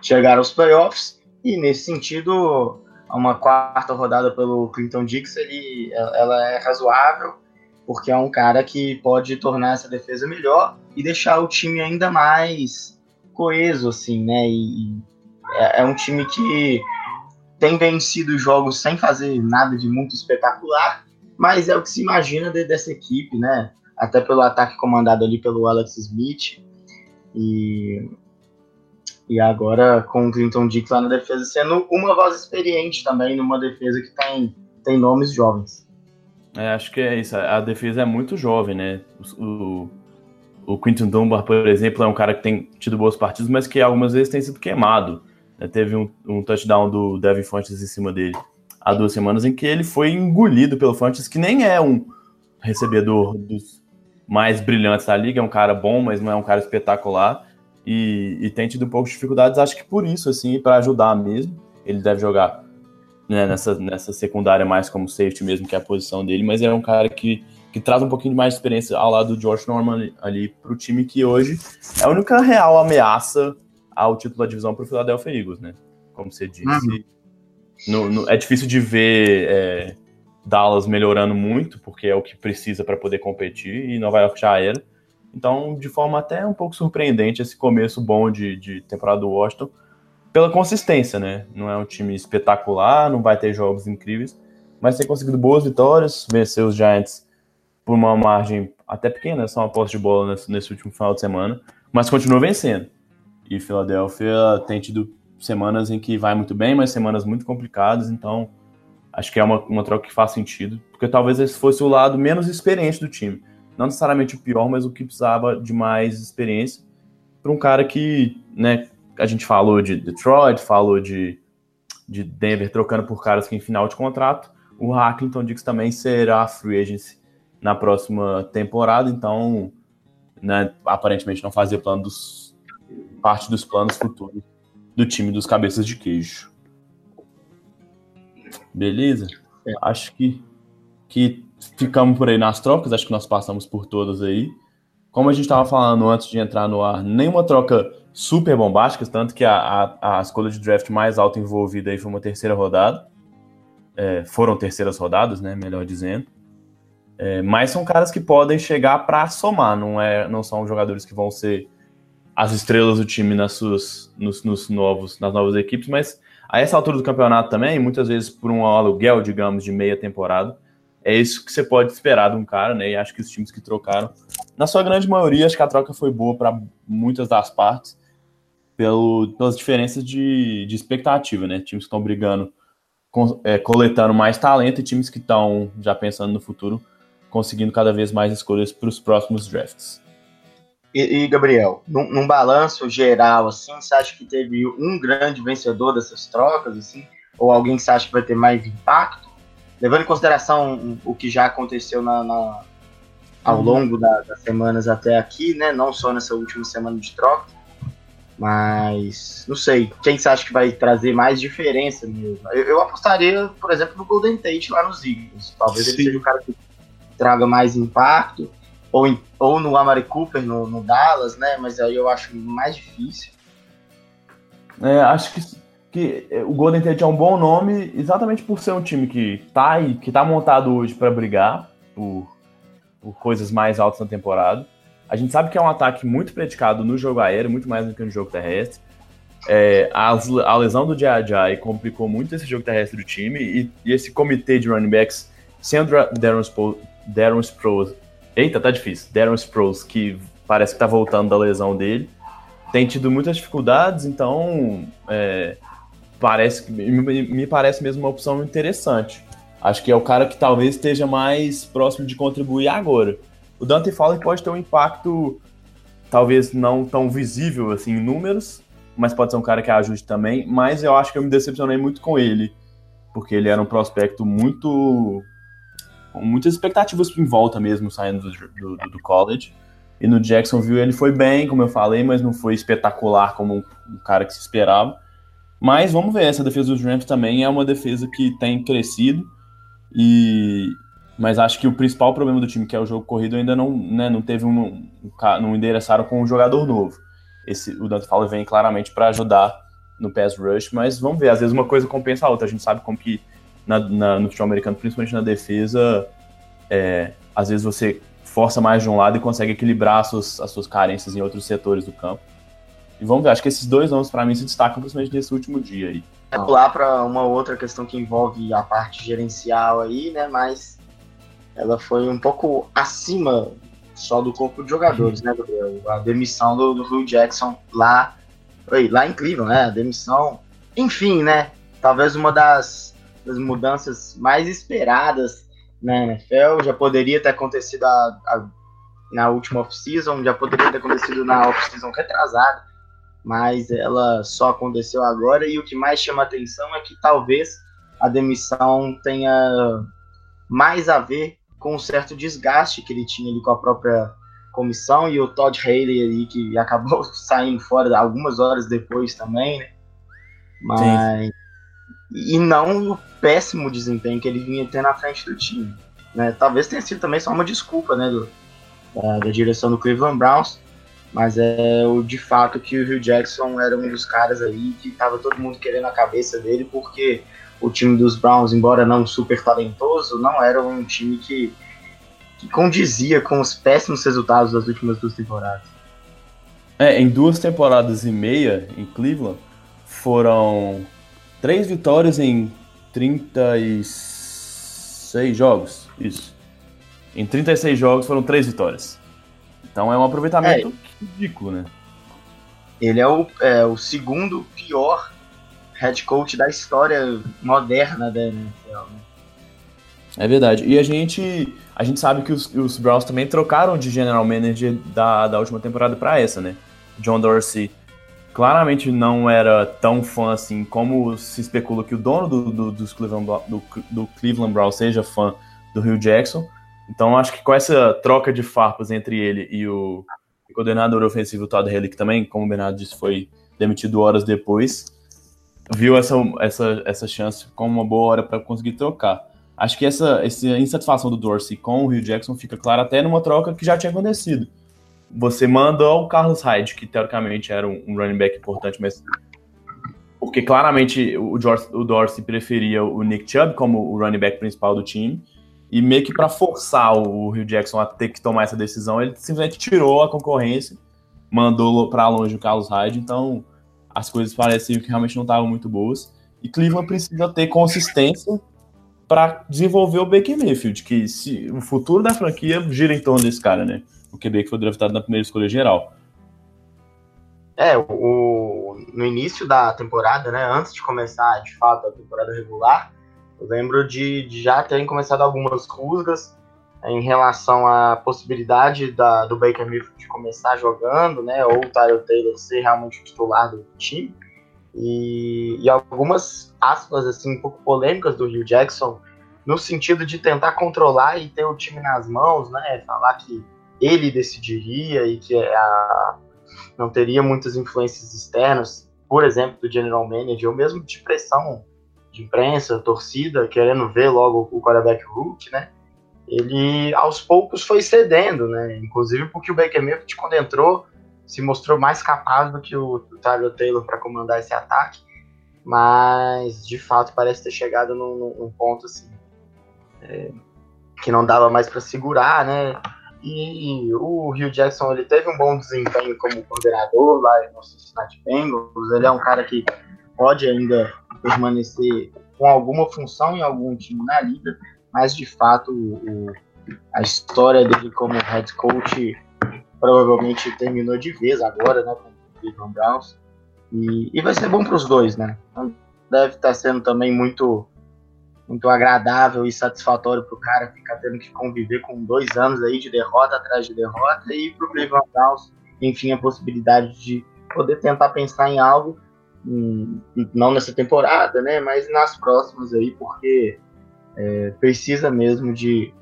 chegar aos playoffs e nesse sentido uma quarta rodada pelo Clinton Dix ele, ela é razoável porque é um cara que pode tornar essa defesa melhor e deixar o time ainda mais coeso assim né e, é, é um time que tem vencido jogos sem fazer nada de muito espetacular, mas é o que se imagina de, dessa equipe, né? Até pelo ataque comandado ali pelo Alex Smith e, e agora com o Clinton Dick lá na defesa sendo uma voz experiente também numa defesa que tem, tem nomes jovens. É, acho que é isso. A defesa é muito jovem, né? O, o Quinton Dunbar, por exemplo, é um cara que tem tido boas partidas, mas que algumas vezes tem sido queimado. Né, teve um, um, touchdown do Devin Fontes em cima dele há duas semanas, em que ele foi engolido pelo Fontes, que nem é um recebedor dos mais brilhantes da liga, é um cara bom, mas não é um cara espetacular. E, e tem tido um pouco de dificuldades, acho que por isso, assim, para ajudar mesmo. Ele deve jogar né, nessa, nessa secundária mais como safety mesmo, que é a posição dele, mas é um cara que, que traz um pouquinho mais de experiência ao lado do George Norman ali, ali para o time que hoje é a única real ameaça ao título da divisão para o Philadelphia Eagles, né? Como você disse. Uhum. No, no, é difícil de ver é, Dallas melhorando muito, porque é o que precisa para poder competir, e Nova York já era. Então, de forma até um pouco surpreendente, esse começo bom de, de temporada do Washington, pela consistência, né? Não é um time espetacular, não vai ter jogos incríveis, mas tem conseguido boas vitórias, vencer os Giants por uma margem até pequena, só uma posse de bola nesse, nesse último final de semana, mas continua vencendo. E Filadélfia tem tido semanas em que vai muito bem, mas semanas muito complicadas, então acho que é uma, uma troca que faz sentido, porque talvez esse fosse o lado menos experiente do time. Não necessariamente o pior, mas o que precisava de mais experiência para um cara que, né, a gente falou de Detroit, falou de, de Denver trocando por caras que em final de contrato. O Hacklington Dix também será free agency na próxima temporada, então, né, aparentemente não fazia plano dos parte dos planos futuros do time dos cabeças de queijo. Beleza? É. Acho que, que ficamos por aí nas trocas, acho que nós passamos por todas aí. Como a gente estava falando antes de entrar no ar, nenhuma troca super bombástica, tanto que a, a, a escolha de draft mais alta envolvida aí foi uma terceira rodada. É, foram terceiras rodadas, né? Melhor dizendo. É, mas são caras que podem chegar para somar, não, é, não são jogadores que vão ser as estrelas do time nas suas, nos, nos novos, nas novas equipes, mas a essa altura do campeonato também, muitas vezes por um aluguel, digamos, de meia temporada, é isso que você pode esperar de um cara, né? E acho que os times que trocaram, na sua grande maioria, acho que a troca foi boa para muitas das partes, pelo, pelas diferenças de, de expectativa, né? Times que estão brigando, com, é, coletando mais talento e times que estão já pensando no futuro, conseguindo cada vez mais escolhas para os próximos drafts. E, e Gabriel, num, num, balanço geral, assim, você acha que teve um grande vencedor dessas trocas, assim, ou alguém que você acha que vai ter mais impacto? Levando em consideração o que já aconteceu na, na ao uhum. longo da, das semanas até aqui, né? Não só nessa última semana de troca, mas não sei. Quem você acha que vai trazer mais diferença mesmo? Eu, eu apostaria, por exemplo, no Golden Tate lá nos Eagles. Talvez Sim. ele seja o cara que traga mais impacto ou, em, ou no Amari Cooper no, no, Dallas, né? Mas aí eu acho mais difícil. É, acho que, que o Golden State é um bom nome exatamente por ser um time que tá, que tá montado hoje para brigar por, por coisas mais altas na temporada. A gente sabe que é um ataque muito predicado no jogo aéreo, muito mais do que no jogo terrestre. É, a, a, lesão do Jai complicou muito esse jogo terrestre do time e, e esse comitê de running backs sem o Darren, Sproles, Darren Sproles Eita, tá difícil. Darren Sproles, que parece que tá voltando da lesão dele, tem tido muitas dificuldades, então é, parece me, parece mesmo uma opção interessante. Acho que é o cara que talvez esteja mais próximo de contribuir agora. O Dante Fowler pode ter um impacto talvez não tão visível assim em números, mas pode ser um cara que ajude também. Mas eu acho que eu me decepcionei muito com ele, porque ele era um prospecto muito muitas expectativas em volta mesmo, saindo do, do, do, college. E no Jacksonville ele foi bem, como eu falei, mas não foi espetacular como o cara que se esperava. Mas vamos ver, essa defesa dos Rams também é uma defesa que tem crescido. E mas acho que o principal problema do time, que é o jogo corrido, ainda não, né, não teve um, um não endereçaram com um jogador novo. Esse, o Dante Fowler vem claramente para ajudar no pass rush, mas vamos ver, às vezes uma coisa compensa a outra. A gente sabe como que na, na, no futebol americano, principalmente na defesa, é, às vezes você força mais de um lado e consegue equilibrar as suas, as suas carências em outros setores do campo. E vamos ver, acho que esses dois nomes para mim se destacam principalmente nesse último dia aí. É pular para uma outra questão que envolve a parte gerencial aí, né? Mas ela foi um pouco acima só do corpo de jogadores, né, Gabriel? A demissão do, do Phil Jackson lá, lá em Cleveland, né? A demissão, enfim, né? Talvez uma das das mudanças mais esperadas na NFL. Já poderia ter acontecido a, a, na última off-season, já poderia ter acontecido na off-season retrasada, mas ela só aconteceu agora. E o que mais chama atenção é que talvez a demissão tenha mais a ver com um certo desgaste que ele tinha ali com a própria comissão e o Todd Haley ali que acabou saindo fora algumas horas depois também, né? Mas Sim e não o péssimo desempenho que ele vinha ter na frente do time. Né? Talvez tenha sido também só uma desculpa né, do, da, da, direção do Cleveland Browns, mas é o de fato que o Hugh Jackson era um dos caras aí que estava todo mundo querendo a cabeça dele, porque o time dos Browns, embora não super talentoso, não era um time que, que condizia com os péssimos resultados das últimas duas temporadas. É, em duas temporadas e meia em Cleveland foram Três vitórias em 36 jogos. Isso. Em 36 jogos foram três vitórias. Então é um aproveitamento é. ridículo, né? Ele é o, é o segundo pior head coach da história moderna da NFL. Né? É verdade. E a gente, a gente sabe que os, os Browns também trocaram de general manager da, da última temporada para essa, né? John Dorsey claramente não era tão fã assim como se especula que o dono do, do, dos Cleveland, do, do Cleveland Browns seja fã do Rio Jackson. Então acho que com essa troca de farpas entre ele e o coordenador ofensivo Todd Haley, que também, como o Bernardo disse, foi demitido horas depois, viu essa, essa, essa chance como uma boa hora para conseguir trocar. Acho que essa, essa insatisfação do Dorsey com o Rio Jackson fica clara até numa troca que já tinha acontecido você manda o Carlos Hyde, que teoricamente era um, running back importante, mas porque claramente o, George, o Dorsey preferia o Nick Chubb como o running back principal do time, e meio que para forçar o Rio Jackson a ter que tomar essa decisão, ele simplesmente tirou a concorrência, mandou para longe o Carlos Hyde, então as coisas pareciam que realmente não estavam muito boas. E Cleveland precisa ter consistência para desenvolver o Baker Mayfield, que se, o futuro da franquia gira em torno desse cara, né? O QB que foi draftado na primeira escolha geral. É, o, no início da temporada, né, antes de começar de fato a temporada regular, eu lembro de, de já terem começado algumas rusgas em relação à possibilidade da, do Baker Mayfield começar jogando, né, ou o Tyler Taylor ser realmente o titular do time. E, e algumas aspas assim um pouco polêmicas do Rio Jackson no sentido de tentar controlar e ter o time nas mãos, né, falar que ele decidiria e que a, não teria muitas influências externas, por exemplo, do general manager, ou mesmo de pressão de imprensa, torcida, querendo ver logo o quarterback Rook, né? Ele aos poucos foi cedendo, né? Inclusive porque o Baker Mayfield quando entrou se mostrou mais capaz do que o, o Tyler Taylor para comandar esse ataque, mas de fato parece ter chegado num, num ponto assim é, que não dava mais para segurar, né? E o Rio Jackson ele teve um bom desempenho como coordenador lá no Cincinnati Bengals. Ele é um cara que pode ainda permanecer com alguma função em algum time na liga, mas de fato o, a história dele como head coach provavelmente terminou de vez agora, né, com o Cleveland Browns. E, e vai ser bom para os dois, né? Então, deve estar sendo também muito muito agradável e satisfatório para o cara ficar tendo que conviver com dois anos aí de derrota atrás de derrota e para o Cleveland Browns, enfim, a possibilidade de poder tentar pensar em algo, hum, não nessa temporada, né, mas nas próximas aí, porque é, precisa mesmo de,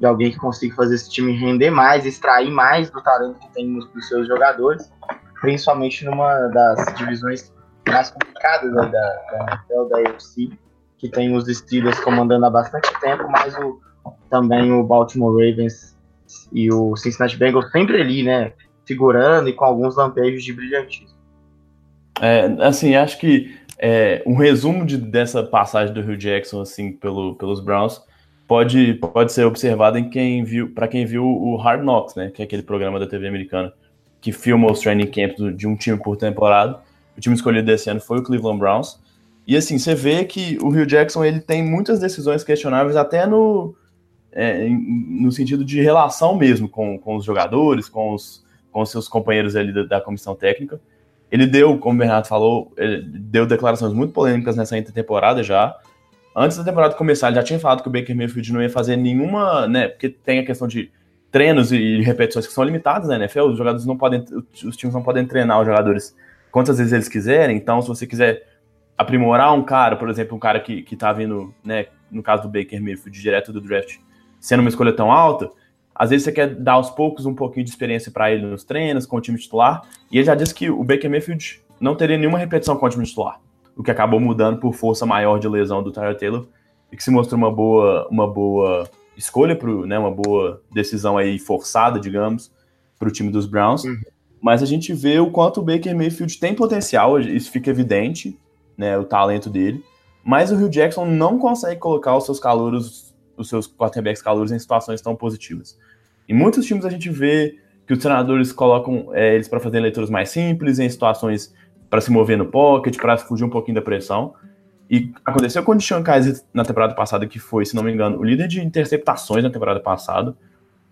de alguém que consiga fazer esse time render mais, extrair mais do talento que tem dos seus jogadores, principalmente numa das divisões mais complicadas né, da, da da UFC, que tem os Steelers comandando há bastante tempo, mas o, também o Baltimore Ravens e o Cincinnati Bengals sempre ali, né? Figurando e com alguns lampejos de brilhantismo. É, assim, acho que é, um resumo de, dessa passagem do Rio Jackson, assim, pelo, pelos Browns, pode, pode ser observado em quem viu, para quem viu o Hard Knocks, né? Que é aquele programa da TV americana que filma os training camps de um time por temporada. O time escolhido desse ano foi o Cleveland Browns. E assim, você vê que o Rio Jackson ele tem muitas decisões questionáveis, até no, é, no sentido de relação mesmo com, com os jogadores, com os, com seus companheiros ali da, da comissão técnica. Ele deu, como o Bernardo falou, deu declarações muito polêmicas nessa intertemporada já. Antes da temporada começar, ele já tinha falado que o Baker Mayfield não ia fazer nenhuma, né? Porque tem a questão de treinos e repetições que são limitadas na NFL. Os jogadores não podem, os times não podem treinar os jogadores quantas vezes eles quiserem. Então, se você quiser aprimorar um cara, por exemplo, um cara que, que tá vindo, né, no caso do Baker Mayfield, direto do draft, sendo uma escolha tão alta, às vezes você quer dar aos poucos um pouquinho de experiência para ele nos treinos, com o time titular, e ele já disse que o Baker Mayfield não teria nenhuma repetição com o time titular, o que acabou mudando por força maior de lesão do Tyler Taylor, e que se mostrou uma boa, uma boa escolha, pro, né, uma boa decisão aí forçada, digamos, para o time dos Browns. Uhum. Mas a gente vê o quanto o Baker Mayfield tem potencial, isso fica evidente, né, o talento dele. Mas o Rio Jackson não consegue colocar os seus calouros, os seus quarterbacks calouros em situações tão positivas. Em muitos times a gente vê que os treinadores colocam é, eles para fazer leituras mais simples, em situações para se mover no pocket, para fugir um pouquinho da pressão. E aconteceu com o Deshaun Kaiser na temporada passada, que foi, se não me engano, o líder de interceptações na temporada passada.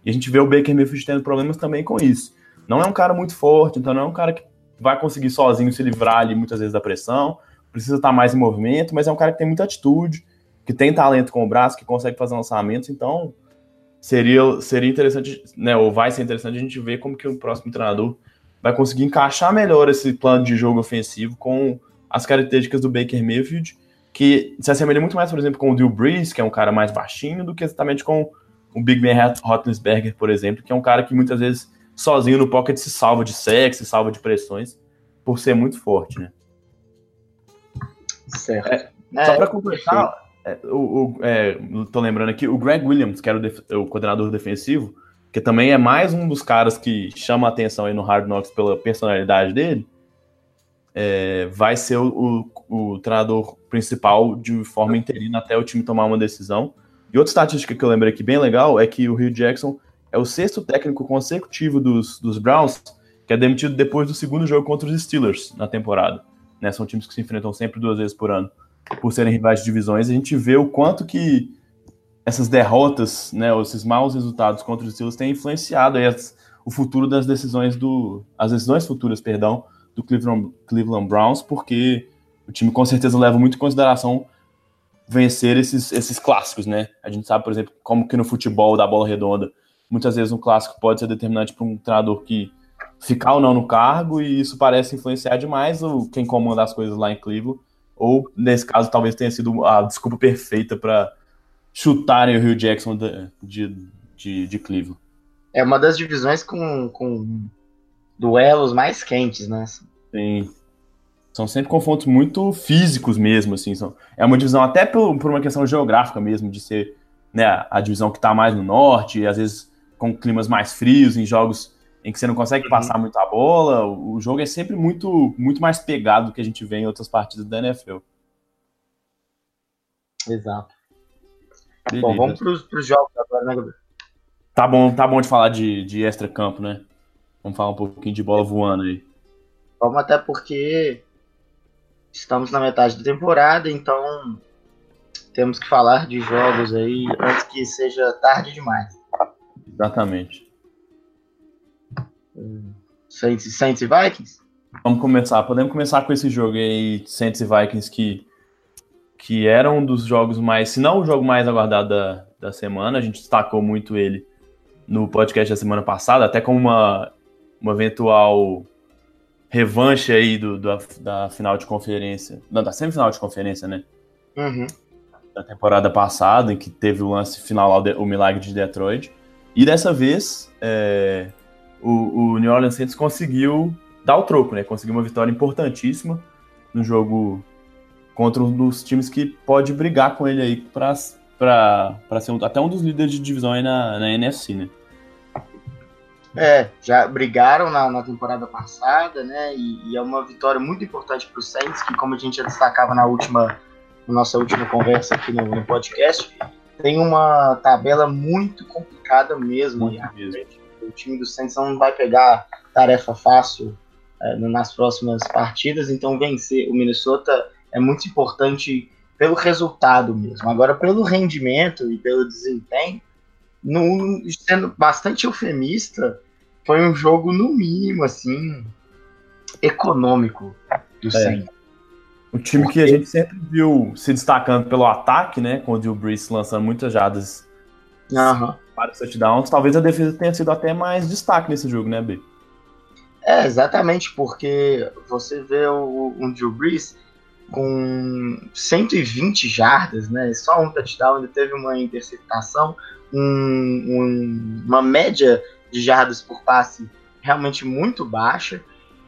E a gente vê o Baker Mayfield tendo problemas também com isso. Não é um cara muito forte, então não é um cara que vai conseguir sozinho se livrar ali muitas vezes da pressão precisa estar mais em movimento, mas é um cara que tem muita atitude, que tem talento com o braço, que consegue fazer lançamentos, então seria, seria interessante, né, ou vai ser interessante a gente ver como que o próximo treinador vai conseguir encaixar melhor esse plano de jogo ofensivo com as características do Baker Mayfield, que se assemelha muito mais, por exemplo, com o Drew Brees, que é um cara mais baixinho, do que exatamente com o Big Ben Roethlisberger, por exemplo, que é um cara que muitas vezes sozinho no pocket se salva de sexo, se salva de pressões, por ser muito forte, né? Certo. É, é, só para completar, é, o, o, é, tô lembrando aqui, o Greg Williams, que era o, o, coordenador defensivo, que também é mais um dos caras que chama a atenção aí no Hard Knocks pela personalidade dele, é, vai ser o, o, treinador principal de forma interina até o time tomar uma decisão. E outra estatística que eu lembrei aqui bem legal é que o Rio Jackson é o sexto técnico consecutivo dos, dos Browns que é demitido depois do segundo jogo contra os Steelers na temporada. Né? São times que se enfrentam sempre duas vezes por ano, por serem rivais de divisões. A gente vê o quanto que essas derrotas, né, esses maus resultados contra os Steelers têm influenciado as, o futuro das decisões do, as decisões futuras, perdão, do Cleveland, Cleveland Browns, porque o time com certeza leva muito em consideração vencer esses, esses clássicos, né? A gente sabe, por exemplo, como que no futebol da bola redonda, muitas vezes um clássico pode ser determinante para um treinador que ficar ou não no cargo, e isso parece influenciar demais o, quem comanda as coisas lá em Cleveland, ou nesse caso talvez tenha sido a desculpa perfeita para chutarem o Rio Jackson de, de, de, de Cleveland. É uma das divisões com, com duelos mais quentes, né? Sim. São sempre confrontos muito físicos mesmo, assim. São, é uma divisão até por, por uma questão geográfica mesmo, de ser né, a divisão que está mais no norte, e às vezes com climas mais frios, em jogos em que você não consegue uhum. passar muito a bola. O, jogo é sempre muito, muito mais pegado do que a gente vê em outras partidas da NFL. Exato. Beleza. Bom, vamos para os jogos agora, né, Gabriel? Tá bom, tá bom de falar de, de extra-campo, né? Vamos falar um pouquinho de bola voando aí. Vamos até porque estamos na metade da temporada, então temos que falar de jogos aí antes que seja tarde demais. Exatamente. Saints, Saints e Vikings? Vamos começar. Podemos começar com esse jogo aí, Saints e Vikings, que, que era um dos jogos mais, se não o jogo mais aguardado da, da semana. A gente destacou muito ele no podcast da semana passada, até como uma, uma eventual revanche aí do, do, da final de conferência, não, da semifinal de conferência, né? Uhum. Da temporada passada, em que teve o lance final o milagre de Detroit. E dessa vez, é, o, o, New Orleans Saints conseguiu dar o troco, né? Conseguiu uma vitória importantíssima no jogo contra um dos times que pode brigar com ele aí para ser um, até um dos líderes de divisão aí na, na NFC, né? É, já brigaram na, na temporada passada, né? E, e, é uma vitória muito importante para o Saints, que como a gente já destacava na última, na nossa última conversa aqui no, no podcast, tem uma tabela muito complicada mesmo. mesmo. O time do Saints não vai pegar tarefa fácil é, nas próximas partidas, então vencer o Minnesota é muito importante pelo resultado mesmo. Agora, pelo rendimento e pelo desempenho, no, sendo bastante eufemista, foi um jogo, no mínimo, assim, econômico do é. Saints. O time Porque... que a gente sempre viu se destacando pelo ataque, né? Com o Drew Brees lançando muitas jadas uhum. Para touchdowns. Talvez a defesa tenha sido até mais destaque nesse jogo, né, B? É, exatamente, porque você vê o, um Drew Brees com 120 jardas, né? Só um touchdown, ainda teve uma interceptação, um, um, uma média de jardas por passe realmente muito baixa.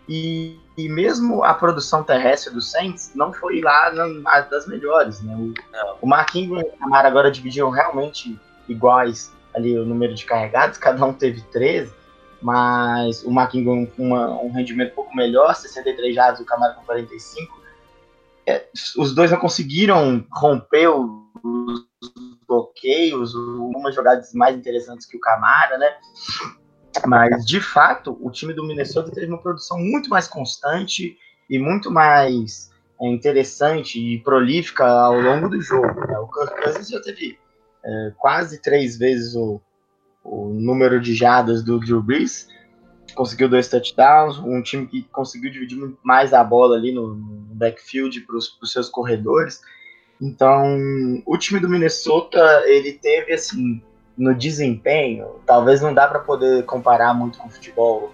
E, e mesmo a produção terrestre do Saints não foi lá na, das melhores. Né? O, o Mark Ingram e o Camara agora dividiram realmente iguais ali o número de carregados, cada um teve 13, mas o Mark Ingram com um rendimento um pouco melhor, 63 jardas, o Camara com 45 é, os dois não conseguiram romper os bloqueios, algumas jogadas mais interessantes que o Camara, né? Mas, de fato, o time do Minnesota teve uma produção muito mais constante e muito mais é, interessante e prolífica ao longo do jogo. Né? O Kirk Cousins já teve é, quase três vezes o, o número de jadas do Drew Brees, conseguiu dois touchdowns, um time que conseguiu dividir mais a bola ali no, no backfield para os seus corredores. Então, o time do Minnesota, ele teve, assim, no desempenho, talvez não dá para poder comparar muito com o futebol,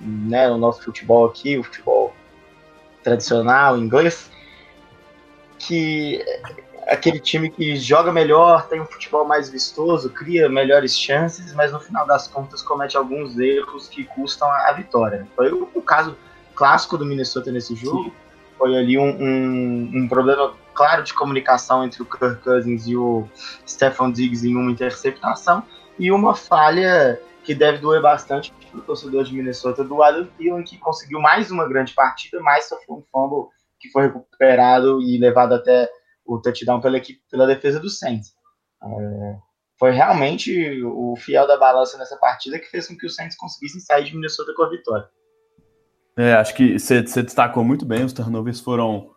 né, o nosso futebol aqui, o futebol tradicional, inglês, que aquele time que joga melhor, tem um futebol mais vistoso, cria melhores chances, mas no final das contas comete alguns erros que custam a, vitória. Foi o, o, caso clássico do Minnesota nesse jogo. Sim. Foi ali um, um, um, problema claro de comunicação entre o Kirk Cousins e o Stefan Diggs em uma interceptação e uma falha que deve doer bastante para o torcedor de Minnesota do Adam Thielen, que conseguiu mais uma grande partida, mas sofreu um fumble que foi recuperado e levado até o touchdown pela equipe, pela defesa do Saints. É, foi realmente o fiel da balança nessa partida que fez com que o Saints conseguisse sair de Minnesota com a vitória. É, acho que você destacou muito bem, os turnovers foram,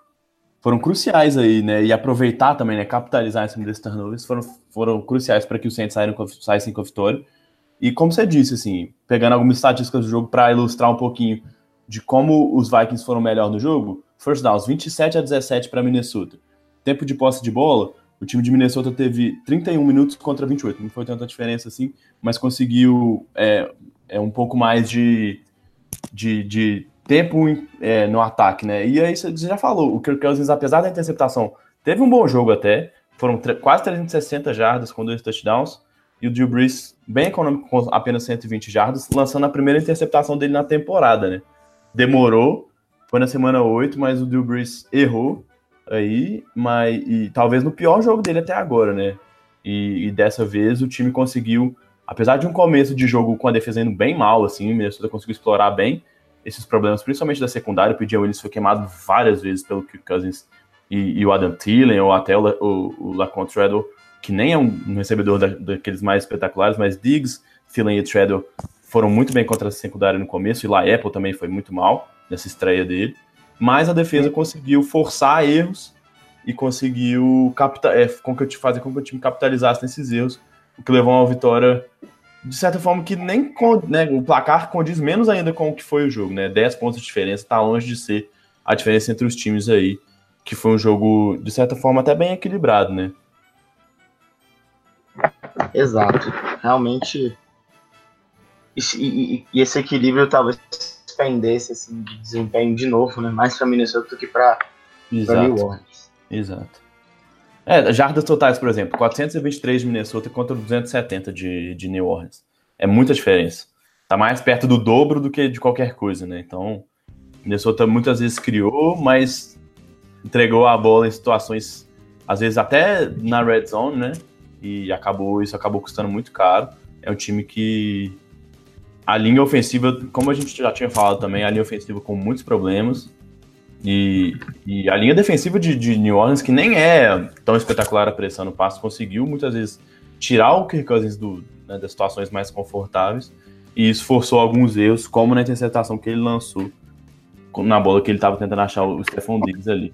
foram cruciais aí, né? E aproveitar também, né? Capitalizar em cima desses turnovers foram, foram cruciais para que o Saints saíssem com a vitória. E como você disse, assim, pegando algumas estatísticas do jogo para ilustrar um pouquinho de como os Vikings foram melhor no jogo, first downs, 27 a 17 para Minnesota. Tempo de posse de bola, o time de Minnesota teve 31 minutos contra 28. Não foi tanta diferença assim, mas conseguiu é, é um pouco mais de, de, de tempo é, no ataque, né? E aí você já falou, o Kirk Cousins, apesar da interceptação, teve um bom jogo até. Foram quase 360 jardas com dois touchdowns. E o Drew Brees, bem econômico, com apenas 120 jardas, lançando a primeira interceptação dele na temporada, né? Demorou, foi na semana 8, mas o Drew Brees errou aí, mas e talvez no pior jogo dele até agora, né? E, e, dessa vez o time conseguiu, apesar de um começo de jogo com a defesa indo bem mal, assim, o Minnesota conseguiu explorar bem esses problemas, principalmente da secundária. O P.J. Willis foi queimado várias vezes pelo Kirk Cousins e, e o Adam Thielen, ou até o, o, o Lacon que nem é um, recebedor da, daqueles mais espetaculares, mas Diggs, Thielen e Treadle foram muito bem contra a secundária no começo, e lá Apple também foi muito mal nessa estreia dele mas a defesa conseguiu forçar erros e conseguiu captar, é, com que fazer com que o time capitalizasse nesses erros, o que levou a uma vitória de certa forma que nem né, o placar condiz menos ainda com o que foi o jogo, né? 10 pontos de diferença, tá longe de ser a diferença entre os times aí, que foi um jogo de certa forma até bem equilibrado, né? Exato. Realmente e, e, esse equilíbrio talvez pendesse assim, de desempenho de novo, né? Mais para Minnesota do que para New Orleans. Exato. É, jardas totais, por exemplo, 423 de Minnesota contra 270 de, de New Orleans. É muita diferença. Tá mais perto do dobro do que de qualquer coisa, né? Então, Minnesota muitas vezes criou, mas entregou a bola em situações, às vezes até na red zone, né? E acabou, isso acabou custando muito caro. É um time que a linha ofensiva, como a gente já tinha falado também, a linha ofensiva com muitos problemas. E, e a linha defensiva de, de, New Orleans, que nem é tão espetacular a pressão no passe, conseguiu muitas vezes tirar o Kirk Cousins do, né, das situações mais confortáveis. E isso forçou alguns erros, como na interceptação que ele lançou na bola que ele estava tentando achar o Stephon Diggs ali.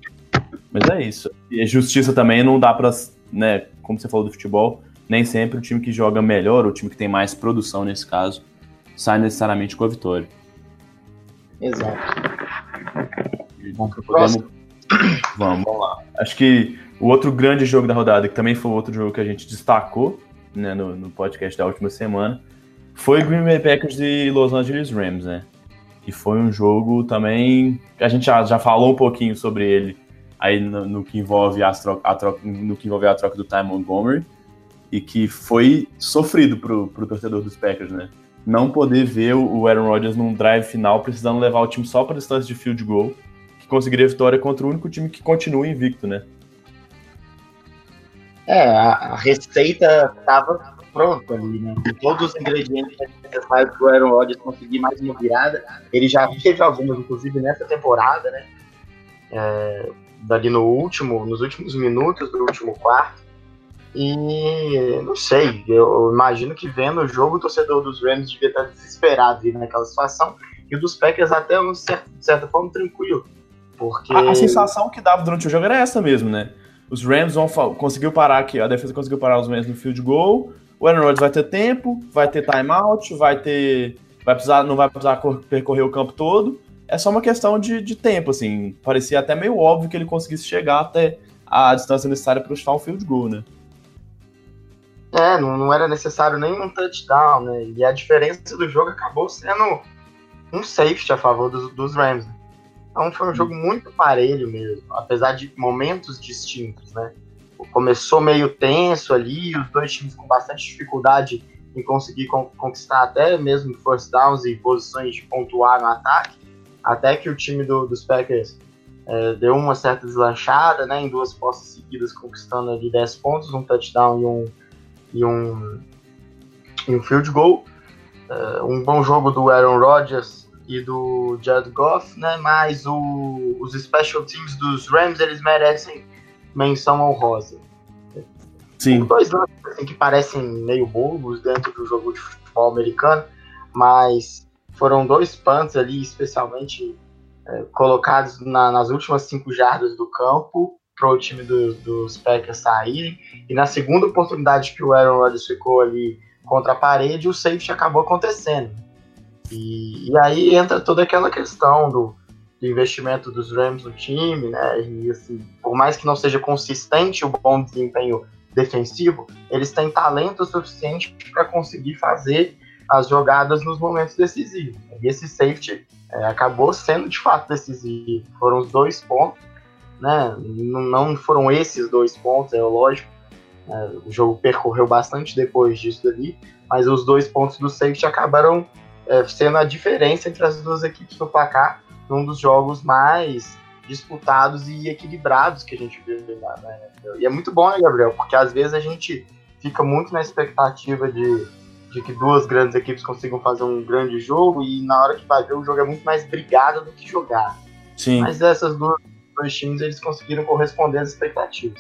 Mas é isso. E justiça também não dá para, né, como você falou do futebol, nem sempre o time que joga melhor, o time que tem mais produção nesse caso, sai necessariamente com a vitória. Exato. Vamos, podemos... vamos, vamos lá. Acho que o outro grande jogo da rodada, que também foi outro jogo que a gente destacou né, no, no podcast da última semana, foi Green Bay Packers e Los Angeles Rams, né? Que foi um jogo também que a gente já, já falou um pouquinho sobre ele aí no, no que envolve as troca, a troca, no que envolve a troca do Ty Montgomery e que foi sofrido pro, pro torcedor dos Packers, né? Não poder ver o Aaron Rodgers num drive final precisando levar o time só para distância de field goal, que conseguiria a vitória contra o único time que continua invicto, né? É, a, receita estava pronta ali, né? Com todos os ingredientes necessários para o Aaron Rodgers conseguir mais uma virada. Ele já teve algumas, inclusive nessa temporada, né? É, dali no último, nos últimos minutos do último quarto. E não sei, eu imagino que vendo o jogo, o torcedor dos Rams devia estar desesperado naquela situação. E o dos Packers até, um certo, de certa forma, tranquilo. Porque... A, a, sensação que dava durante o jogo era essa mesmo, né? Os Rams vão conseguiu parar aqui, a defesa conseguiu parar os Rams no field goal. O Aaron Rodgers vai ter tempo, vai ter timeout, vai ter. Vai precisar, não vai precisar percorrer o campo todo. É só uma questão de, de tempo, assim. Parecia até meio óbvio que ele conseguisse chegar até a distância necessária para chutar um field goal, né? É, não, não era necessário nenhum touchdown, né? E a diferença do jogo acabou sendo um safety a favor dos, dos Rams. Então foi um jogo muito parelho mesmo, apesar de momentos distintos, né? Começou meio tenso ali, os dois times com bastante dificuldade em conseguir conquistar até mesmo first downs e posições de pontuar no ataque, até que o time do, dos Packers é, deu uma certa deslanchada, né? Em duas postas seguidas, conquistando ali 10 pontos, um touchdown e um e um, e um field goal. Uh, um bom jogo do Aaron Rodgers e do Jared Goff, né? Mas o, os special teams dos Rams eles merecem menção honrosa. Sim. Dois lances assim, que parecem meio bobos dentro do jogo de futebol americano, mas foram dois punts ali, especialmente é, colocados na, nas últimas cinco jardas do campo para o time do, dos Packers saírem. E na segunda oportunidade que o Aaron Rodgers ficou ali contra a parede, o safety acabou acontecendo. E, e aí entra toda aquela questão do, do, investimento dos Rams no time, né? E assim, por mais que não seja consistente o bom desempenho defensivo, eles têm talento suficiente para conseguir fazer as jogadas nos momentos decisivos. E esse safety é, acabou sendo de fato decisivo. Foram os dois pontos, né? Não foram esses dois pontos, é lógico. É, o jogo percorreu bastante depois disso ali, mas os dois pontos do safety acabaram é, sendo a diferença entre as duas equipes no placar num dos jogos mais disputados e equilibrados que a gente viu né? E é muito bom, né, Gabriel? Porque às vezes a gente fica muito na expectativa de de que duas grandes equipes consigam fazer um grande jogo e na hora que vai ver o jogo é muito mais brigado do que jogar. Sim. Mas essas duas dois times eles conseguiram corresponder às expectativas.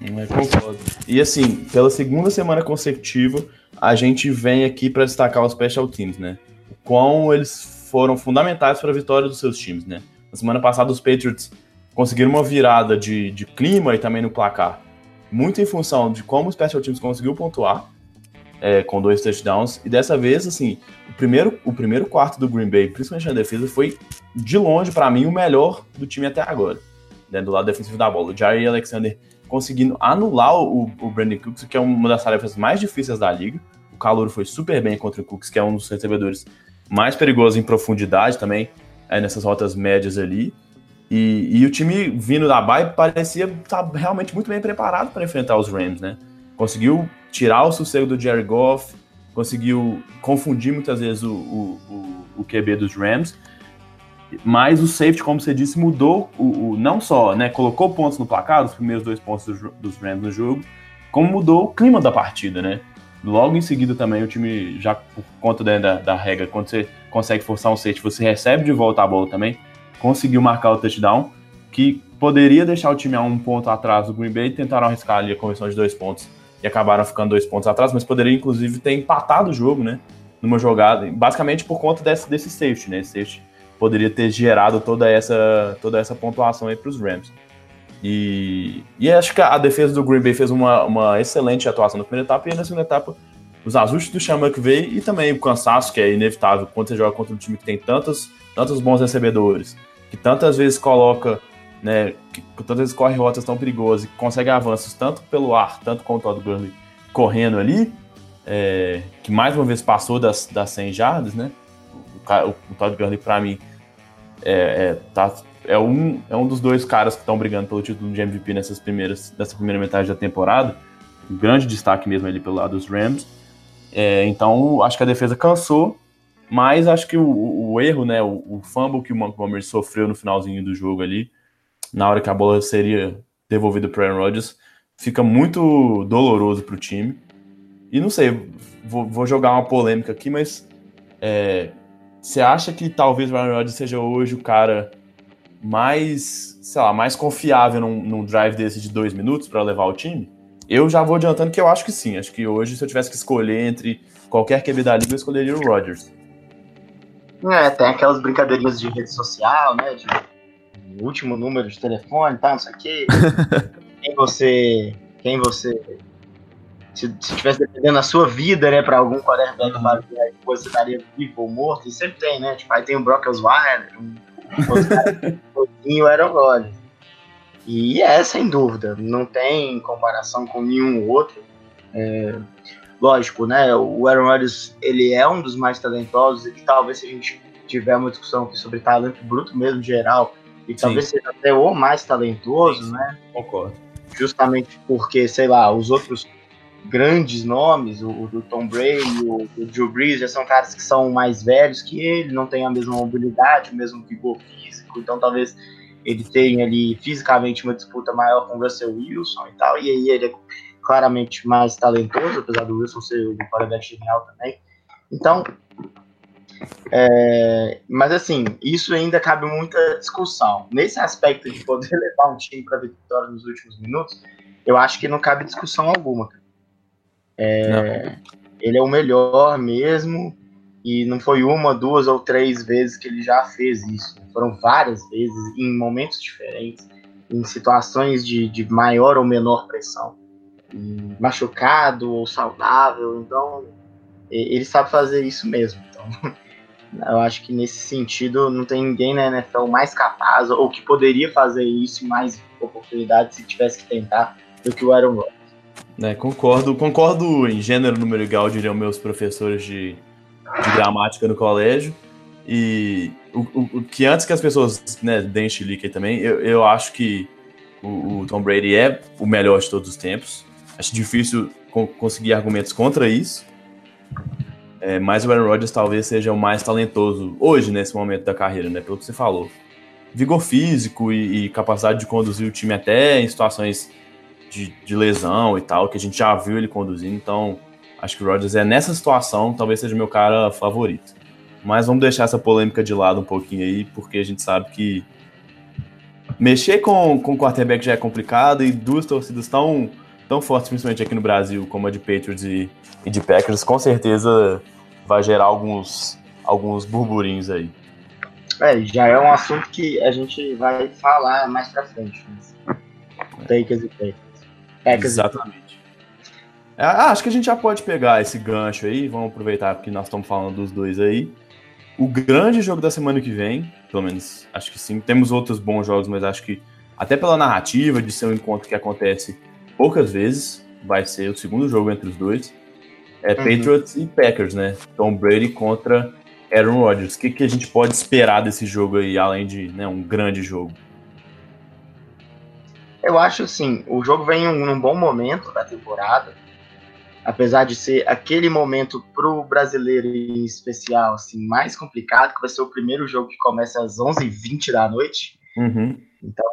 Eu concordo. E assim, pela segunda semana consecutiva, a gente vem aqui para destacar os special teams, né? O quão eles foram fundamentais para a vitória dos seus times, né? Na semana passada, os Patriots conseguiram uma virada de, de clima e também no placar, muito em função de como os special teams conseguiu pontuar é, com dois touchdowns. E dessa vez, assim, o primeiro, o primeiro quarto do Green Bay, principalmente na defesa, foi de longe, para mim, o melhor do time até agora, né, do lado defensivo da bola. O Jerry Alexander conseguindo anular o, o Brandon Cooks, que é uma das tarefas mais difíceis da liga. O calor foi super bem contra o Cooks, que é um dos recebedores mais perigosos em profundidade também, é, nessas rotas médias ali. E, e o time vindo da bye parecia estar tá realmente muito bem preparado para enfrentar os Rams, né? Conseguiu tirar o sossego do Jerry Goff, conseguiu confundir muitas vezes o, o, o, o QB dos Rams. Mas o safety, como você disse, mudou o, o, não só, né, colocou pontos no placar, os primeiros dois pontos dos, Rams no jogo, como mudou o clima da partida, né? Logo em seguida também o time, já por conta da, da, da regra, quando você consegue forçar um safety, você recebe de volta a bola também, conseguiu marcar o touchdown, que poderia deixar o time a um ponto atrás do Green Bay tentaram arriscar ali a conversão de dois pontos e acabaram ficando dois pontos atrás, mas poderia inclusive ter empatado o jogo, né? Numa jogada, basicamente por conta desse, desse safety, né? Esse safety poderia ter gerado toda essa, toda essa pontuação aí para os Rams. E, e acho que a defesa do Green Bay fez uma, uma excelente atuação na primeira etapa e na segunda etapa os ajustes do Sean McVay e também o cansaço que é inevitável quando você joga contra um time que tem tantos, tantos bons recebedores, que tantas vezes coloca né, que tantas vezes corre rotas tão perigosas e consegue avanços tanto pelo ar, tanto com o Todd Gurley correndo ali, é, que mais uma vez passou das, das 100 jardas, né? O, o, Todd Gurley, para mim, é, é, tá, é, um, é um dos dois caras que estão brigando pelo título de MVP nessas primeiras, nessa primeira metade da temporada. Um grande destaque mesmo ali pelo lado dos Rams. É, então, acho que a defesa cansou, mas acho que o, o erro, né, o, o fumble que o Montgomery sofreu no finalzinho do jogo ali, na hora que a bola seria devolvida para Aaron Rodgers, fica muito doloroso para o time. E não sei, vou, vou, jogar uma polêmica aqui, mas é, você acha que talvez o Aaron Rodgers seja hoje o cara mais, sei lá, mais confiável num, num drive desse de dois minutos para levar o time? Eu já vou adiantando que eu acho que sim. Acho que hoje, se eu tivesse que escolher entre qualquer QB da liga, eu escolheria o Rodgers. É, tem aquelas brincadeirinhas de rede social, né? De último número de telefone e tal, não sei o quê. quem você. Quem você. Se, se tivesse dependendo da sua vida, né, pra algum quarterback uhum. fazer, você estaria vivo ou morto, e sempre tem, né? Tipo, aí tem o Brock Osweiler, um, um, o Aaron Rodgers. E é, sem dúvida, não tem comparação com nenhum outro. É, lógico, né? O Aaron Rodgers, ele é um dos mais talentosos e que talvez se a gente tiver uma discussão aqui sobre talento bruto mesmo, geral, e Sim. talvez seja até o mais talentoso, Sim, né? Concordo. Justamente porque, sei lá, os outros grandes nomes, o, o Tom Brady, o, o Drew Brees, já são caras que são mais velhos que ele, não tem a mesma mobilidade, o mesmo vigor físico, então talvez ele tenha ali fisicamente uma disputa maior com o Russell Wilson e tal, e aí ele é claramente mais talentoso, apesar do Wilson ser um quarterback genial também. Então, é, mas assim, isso ainda cabe muita discussão. Nesse aspecto de poder levar um time para vitória nos últimos minutos, eu acho que não cabe discussão alguma. É, ele é o melhor mesmo. E não foi uma, duas ou três vezes que ele já fez isso. Foram várias vezes, em momentos diferentes, em situações de, de maior ou menor pressão. E machucado ou saudável. Então, ele sabe fazer isso mesmo. Então, eu acho que nesse sentido não tem ninguém na NFL mais capaz ou que poderia fazer isso mais oportunidades se tivesse que tentar do que o Aaron Rodgers. É, concordo, concordo em gênero, número igual, diriam meus professores de, de gramática no colégio. E o, o, o, que antes que as pessoas né, deem chilique também, eu, eu acho que o, o, Tom Brady é o melhor de todos os tempos. Acho difícil co conseguir argumentos contra isso. É, mas o Aaron Rodgers talvez seja o mais talentoso hoje, nesse momento da carreira, né? Pelo que você falou. Vigor físico e, e capacidade de conduzir o time até em situações de, de, lesão e tal, que a gente já viu ele conduzindo. Então, acho que o Rodgers é nessa situação, talvez seja meu cara favorito. Mas vamos deixar essa polêmica de lado um pouquinho aí, porque a gente sabe que mexer com, com o quarterback já é complicado e duas torcidas tão, tão fortes, principalmente aqui no Brasil, como a de Patriots e, e de Packers, com certeza vai gerar alguns, alguns burburinhos aí. É, já é um assunto que a gente vai falar mais pra frente. Mas... Packers e Packers. Packers Exatamente. É, ah, acho que a gente já pode pegar esse gancho aí, vamos aproveitar que nós estamos falando dos dois aí. O grande jogo da semana que vem, pelo menos acho que sim, temos outros bons jogos, mas acho que até pela narrativa de ser um encontro que acontece poucas vezes, vai ser o segundo jogo entre os dois. É uhum. Patriots e Packers, né? Tom Brady contra Aaron Rodgers. O que, que a gente pode esperar desse jogo aí, além de né, um grande jogo? Eu acho assim, o jogo vem em um, bom momento da temporada, apesar de ser aquele momento pro brasileiro em especial, assim, mais complicado, que vai ser o primeiro jogo que começa às 11h20 da noite. Uhum. Então,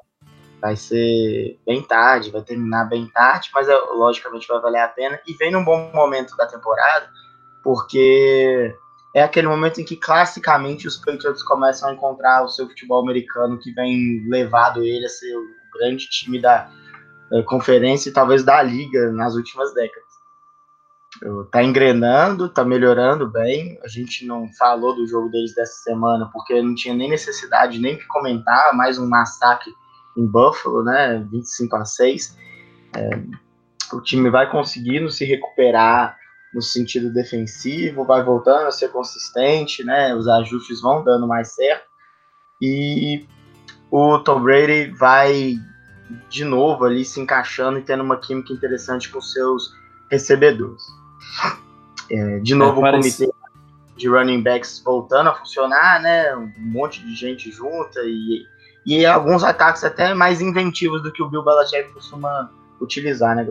vai ser bem tarde, vai terminar bem tarde, mas é, logicamente vai valer a pena. E vem num bom momento da temporada, porque é aquele momento em que classicamente os Patriots começam a encontrar o seu futebol americano que vem levado ele a ser grande time da, da conferência e talvez da liga nas últimas décadas. Tá engrenando, tá melhorando bem. A gente não falou do jogo deles dessa semana porque não tinha nem necessidade nem que comentar, mais um massacre em Buffalo, né? 25 a 6. É, o time vai conseguindo se recuperar no sentido defensivo, vai voltando a ser consistente, né? Os ajustes vão dando mais certo. E o Tom Brady vai de novo ali se encaixando e tendo uma química interessante com seus recebedores. É, de novo, é, parece... o comitê de running backs voltando a funcionar, né? Um monte de gente junta e e alguns ataques até mais inventivos do que o Bill Belichick costuma utilizar, né,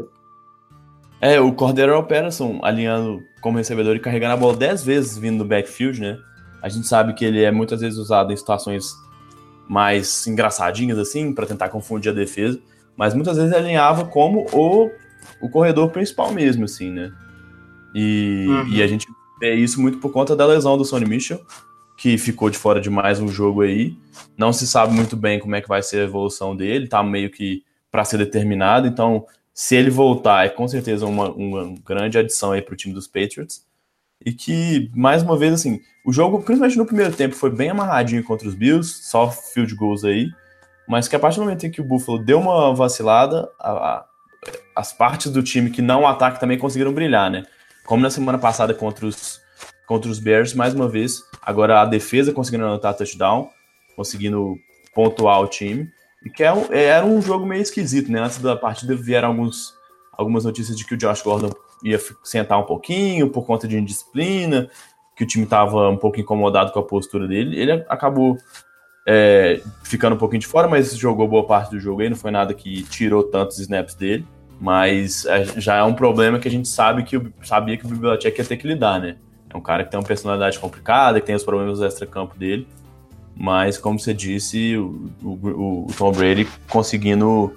É, o Cordero Patterson alinhando como recebedor e carregando a bola 10 vezes vindo do backfield, né? A gente sabe que ele é muitas vezes usado em situações mais engraçadinhas, assim, para tentar confundir a defesa, mas muitas vezes alinhava como o, o corredor principal mesmo, assim, né? E, uhum. e a gente vê isso muito por conta da lesão do Sonny Mitchell, que ficou de fora de mais um jogo aí. Não se sabe muito bem como é que vai ser a evolução dele, tá meio que para ser determinado. Então, se ele voltar, é com certeza uma, uma grande adição aí para o time dos Patriots. E que, mais uma vez, assim, o jogo, principalmente no primeiro tempo, foi bem amarradinho contra os Bills, só field goals aí. Mas que a partir do momento em que o Buffalo deu uma vacilada, a, a, as partes do time que não ataque também conseguiram brilhar, né? Como na semana passada contra os, contra os Bears, mais uma vez, agora a defesa conseguindo anotar touchdown, conseguindo pontuar o time. E que é um, era um jogo meio esquisito, né? Antes da partida vieram alguns, algumas notícias de que o Josh Gordon ia sentar um pouquinho por conta de indisciplina, que o time estava um pouco incomodado com a postura dele. Ele acabou é, ficando um pouquinho de fora, mas jogou boa parte do jogo aí, não foi nada que tirou tantos snaps dele. Mas é, já é um problema que a gente sabe que sabia que o Bibliotech ia ter que lidar, né? É um cara que tem uma personalidade complicada, que tem os problemas do extra-campo dele. Mas, como você disse, o, o, o, Tom Brady conseguindo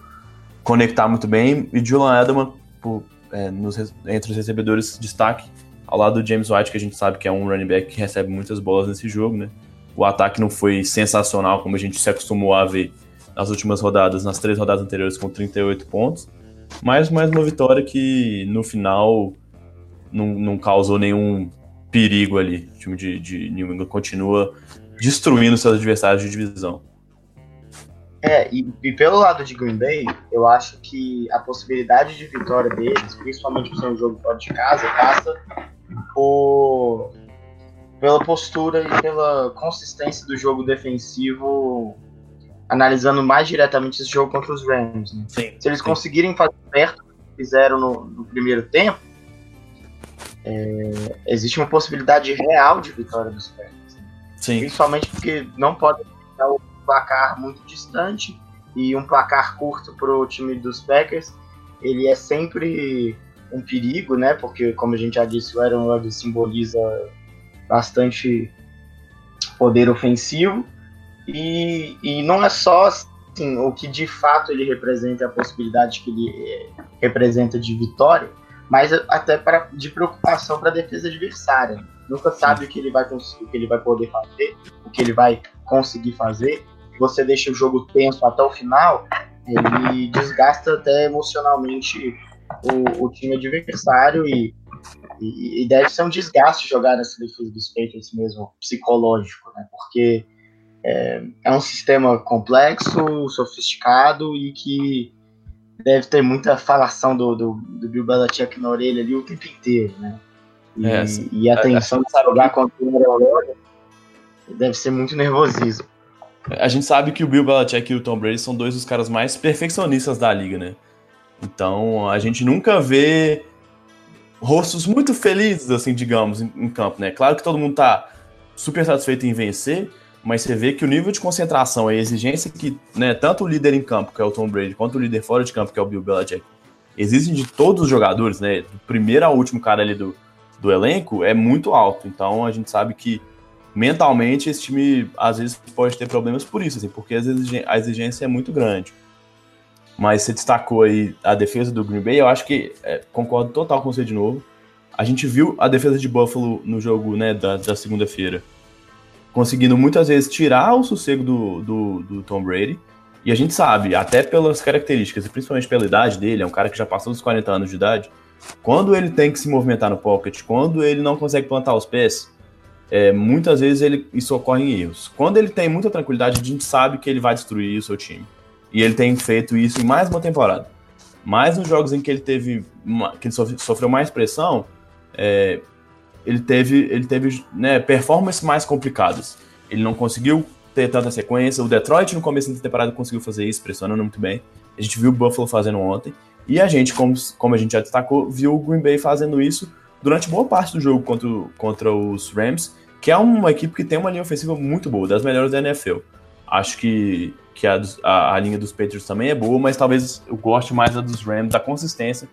conectar muito bem. E Julian Edelman, por, é, nos, entre os recebedores, destaque ao lado do James White, que a gente sabe que é um running back que recebe muitas bolas nesse jogo, né? O ataque não foi sensacional, como a gente se acostumou a ver nas últimas rodadas, nas três rodadas anteriores, com 38 pontos. Mas mais uma vitória que, no final, não, não causou nenhum perigo ali. O time de, de New England continua destruindo seus adversários de divisão. É, e, e, pelo lado de Green Bay, eu acho que a possibilidade de vitória deles, principalmente por ser um jogo fora de casa, passa por, pela postura e pela consistência do jogo defensivo, analisando mais diretamente esse jogo contra os Rams. Né? Sim, Se eles sim. conseguirem fazer perto do que fizeram no, no primeiro tempo, é, existe uma possibilidade real de vitória dos Packers. Né? Principalmente porque não pode dar o placar muito distante e um placar curto para o time dos Packers, ele é sempre um perigo, né? Porque, como a gente já disse, o Aaron Rodgers simboliza bastante poder ofensivo e, e não é só assim, o que de fato ele representa, a possibilidade que ele é, representa de vitória, mas até para de preocupação para a defesa adversária. Nunca sabe o que ele vai conseguir, o que ele vai poder fazer, o que ele vai conseguir fazer você deixa o jogo tenso até o final, ele desgasta até emocionalmente o, o time adversário e, e, e, deve ser um desgaste jogar nessa defesa dos Patriots mesmo, psicológico, né? Porque é, é um sistema complexo, sofisticado e que deve ter muita falação do, do, do Bill Belichick na orelha ali o tempo inteiro, né? E, é, e a tensão de jogar contra o Aaron deve ser muito nervosismo. A gente sabe que o Bill Belichick e o Tom Brady são dois dos caras mais perfeccionistas da liga, né? Então a gente nunca vê rostos muito felizes, assim, digamos, em, em, campo, né? Claro que todo mundo tá super satisfeito em vencer, mas você vê que o nível de concentração e exigência que, né, tanto o líder em campo, que é o Tom Brady, quanto o líder fora de campo, que é o Bill Belichick, existem de todos os jogadores, né? Do primeiro ao último cara ali do, do elenco, é muito alto. Então a gente sabe que mentalmente esse time às vezes pode ter problemas por isso, assim, porque a exigência é muito grande. Mas você destacou aí a defesa do Green Bay, eu acho que é, concordo total com você de novo. A gente viu a defesa de Buffalo no jogo né, da, da segunda-feira, conseguindo muitas vezes tirar o sossego do, do, do, Tom Brady. E a gente sabe, até pelas características, e principalmente pela idade dele, é um cara que já passou dos 40 anos de idade. Quando ele tem que se movimentar no pocket, quando ele não consegue plantar os pés, é, muitas vezes ele, isso ocorre em erros. Quando ele tem muita tranquilidade, a gente sabe que ele vai destruir o seu time. E ele tem feito isso em mais uma temporada. Mas nos jogos em que ele teve que ele sofreu mais pressão, é, ele teve, ele teve né, performances mais complicadas. Ele não conseguiu ter tanta sequência. O Detroit no começo da temporada conseguiu fazer isso, pressionando muito bem. A gente viu o Buffalo fazendo ontem. E a gente, como, como a gente já destacou, viu o Green Bay fazendo isso durante boa parte do jogo contra, contra os Rams, que é uma equipe que tem uma linha ofensiva muito boa, das melhores da NFL. Acho que, que a, a, a linha dos Patriots também é boa, mas talvez eu goste mais da dos Rams, da consistência,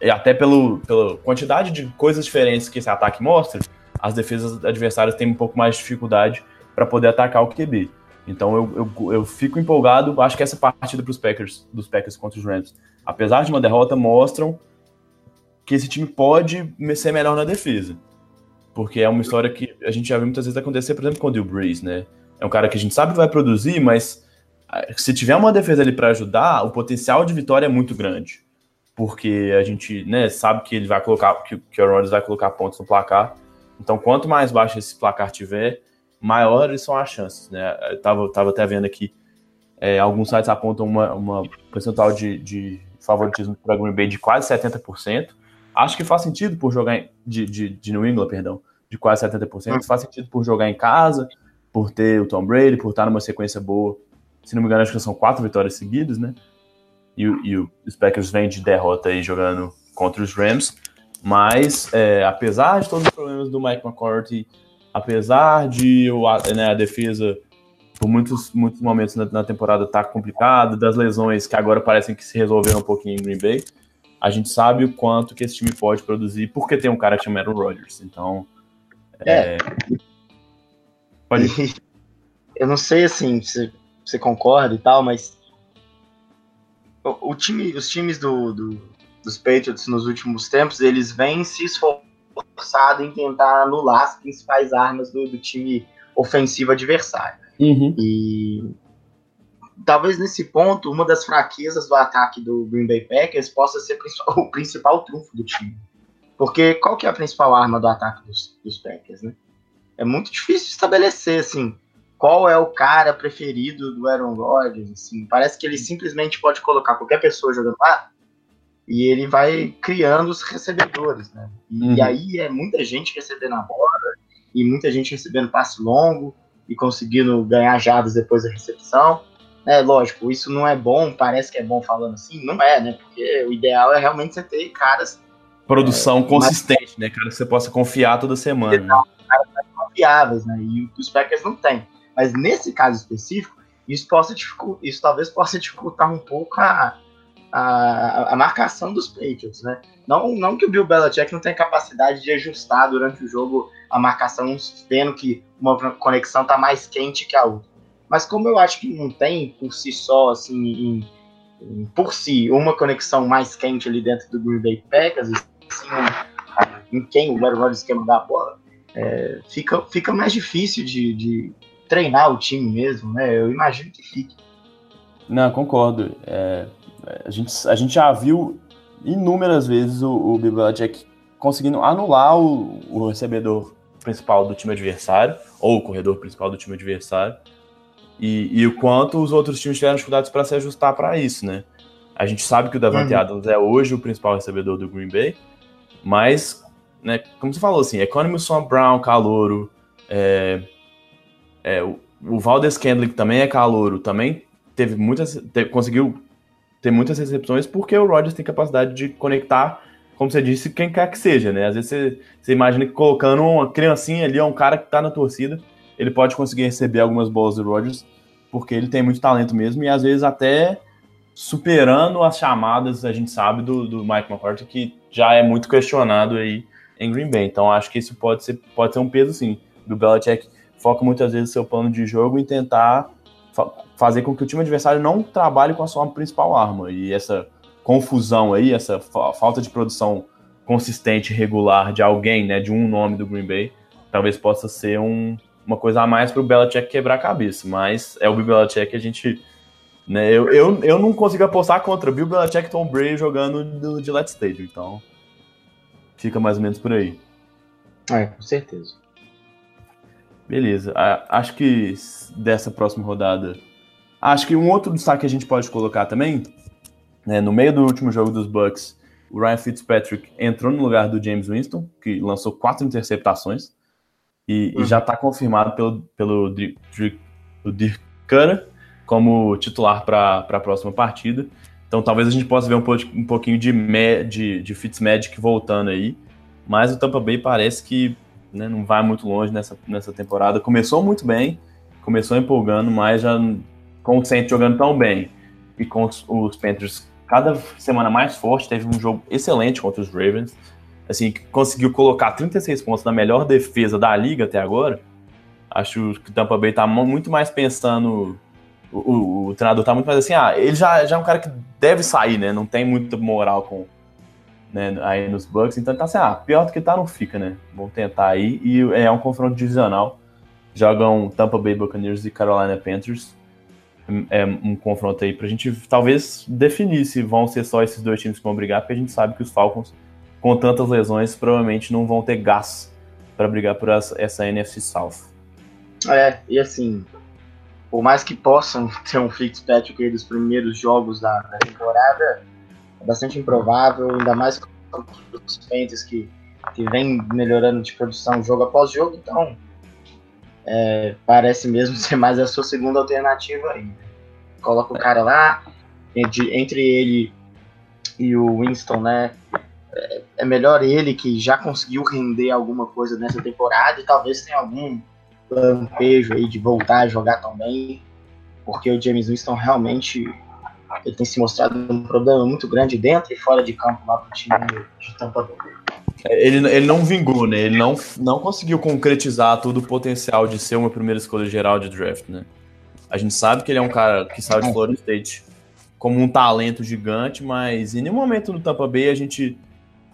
e até pelo, pela quantidade de coisas diferentes que esse ataque mostra, as defesas adversárias têm um pouco mais de dificuldade para poder atacar o QB. Então eu, eu, eu fico empolgado, acho que essa partida para os Packers, dos Packers contra os Rams, apesar de uma derrota, mostram que esse time pode ser melhor na defesa. Porque é uma história que a gente já viu muitas vezes acontecer, por exemplo, com o Drew Brees, né? É um cara que a gente sabe que vai produzir, mas ah, se tiver uma defesa ali para ajudar, o potencial de vitória é muito grande. Porque a gente né, sabe que ele vai colocar, que, que o Rodgers vai colocar pontos no placar. Então, quanto mais baixo esse placar tiver, maiores são as chances, né? Eu tava, tava até vendo aqui, é, alguns sites apontam uma, uma percentual de, de favoritismo para Green Bay de quase 70%. Acho que faz sentido por jogar em, de, de, de New England, perdão, de quase 70%. Hum. Faz sentido por jogar em casa, por ter o Tom Brady, por estar numa sequência boa. Se não me engano, acho que são quatro vitórias seguidas, né? E, e os Packers de derrota aí jogando contra os Rams. Mas, é, apesar de todos os problemas do Mike McCarthy, apesar de né, a defesa, por muitos, muitos momentos na, na temporada, estar tá complicada, das lesões que agora parecem que se resolveram um pouquinho em Green Bay, a gente sabe o quanto que esse time pode produzir, porque tem um cara que chama Aaron Rodgers. Então. É. é... Pode ir. Eu não sei assim se você concorda e tal, mas o, o time, os times do, do, dos Patriots nos últimos tempos, eles vêm se esforçado em tentar anular as principais armas do, do time ofensivo adversário. Uhum. E talvez nesse ponto, uma das fraquezas do ataque do Green Bay Packers possa ser o principal trunfo do time. Porque qual que é a principal arma do ataque dos, dos Packers, né? É muito difícil estabelecer, assim, qual é o cara preferido do Aaron Rodgers, assim. Parece que ele simplesmente pode colocar qualquer pessoa jogando lá e ele vai criando os recebedores, né? E, uhum. aí é muita gente recebendo a bola e muita gente recebendo passe longo e conseguindo ganhar jardas depois da recepção. É lógico, isso não é bom, parece que é bom falando assim, não é, né? Porque o ideal é realmente você ter caras. Produção é, consistente, mais... né? Cara que você possa confiar toda semana. Né? Caras mais confiáveis, né? E os Packers não têm. Mas nesse caso específico, isso, possa isso talvez possa dificultar um pouco a, a, a, marcação dos Patriots, né? Não, não que o Bill Belichick não tenha capacidade de ajustar durante o jogo a marcação, vendo que uma conexão está mais quente que a outra. Mas como eu acho que não tem por si só, assim, em, em, por si, uma conexão mais quente ali dentro do Green Bay Packers, assim, em quem o Aaron Rodgers quer mandar a bola, é, fica, fica mais difícil de, de, treinar o time mesmo, né? Eu imagino que fique. Não, concordo. É, a, gente, a gente já viu inúmeras vezes o, o Belichick conseguindo anular o, o recebedor principal do time adversário, ou o corredor principal do time adversário, e, e o quanto os outros times tiveram dificuldades para se ajustar para isso, né? A gente sabe que o Davante uhum. Adams é hoje o principal recebedor do Green Bay, mas, né, como você falou, assim, Economist Brown, calouro, é, é, o, o Valdez Kendrick também é calouro, também teve muitas, teve, conseguiu ter muitas recepções porque o Rodgers tem capacidade de conectar, como você disse, quem quer que seja, né? Às vezes você, você imagina que colocando uma criancinha ali, um cara que tá na torcida, ele pode conseguir receber algumas bolas do Rodgers, porque ele tem muito talento mesmo, e às vezes até superando as chamadas, a gente sabe, do, do Mike McCarthy, que já é muito questionado aí em Green Bay. Então acho que isso pode ser, pode ser um peso, sim, do Belichick foca muitas vezes seu plano de jogo em tentar fa fazer com que o time adversário não trabalhe com a sua principal arma. E essa confusão aí, essa fa falta de produção consistente, regular de alguém, né, de um nome do Green Bay, talvez possa ser um, uma coisa a mais para o Belichick quebrar a cabeça. Mas é o Bill Belichick que a gente. Né, eu, eu, eu não consigo apostar contra Bill Belichick e Tom Brady jogando no Gillette Stadium, então fica mais ou menos por aí. É, com certeza. Beleza. Acho que dessa próxima rodada. Acho que um outro destaque que a gente pode colocar também, né, no meio do último jogo dos Bucks, o Ryan Fitzpatrick entrou no lugar do James Winston, que lançou quatro interceptações, e, uhum. e já está confirmado pelo, pelo Dirk Cutter como titular para a próxima partida. Então talvez a gente possa ver um, um pouquinho de, de, de Fitzmagic voltando aí, mas o Tampa Bay parece que né, não vai muito longe nessa, nessa temporada. Começou muito bem, começou empolgando, mas já com o Saints jogando tão bem e com os, os, Panthers cada semana mais forte, teve um jogo excelente contra os Ravens, assim, conseguiu colocar 36 pontos na melhor defesa da liga até agora. Acho que o Tampa Bay tá muito mais pensando o, o, o, treinador tá muito mais assim, ah, ele já, já é um cara que deve sair, né? Não tem muita moral com, né, aí nos Bucks. Então tá assim, ah, pior do que tá não fica, né? Vamos tentar aí. E é um confronto divisional. Jogam Tampa Bay Buccaneers e Carolina Panthers. É um confronto aí pra gente talvez definir se vão ser só esses dois times que vão brigar, porque a gente sabe que os Falcons, com tantas lesões, provavelmente não vão ter gás para brigar por essa, essa NFC South. É, e assim, por mais que possam ter um Fitzpatrick dos primeiros jogos da, da temporada, bastante improvável, ainda mais com os Panthers que, que vem melhorando de produção jogo após jogo, então é, parece mesmo ser mais a sua segunda alternativa aí. Coloca o cara lá, entre, entre ele e o Winston, né? É, é melhor ele que já conseguiu render alguma coisa nessa temporada e talvez tenha algum lampejo aí de voltar a jogar também, porque o James Winston realmente ele tem se mostrado um problema muito grande dentro e fora de campo lá pro time de Tampa Bay. É, ele, ele não vingou, né? Ele não, não conseguiu concretizar todo o potencial de ser uma primeira escolha geral de draft, né? A gente sabe que ele é um cara que saiu de Florida State como um talento gigante, mas em nenhum momento no Tampa Bay a gente,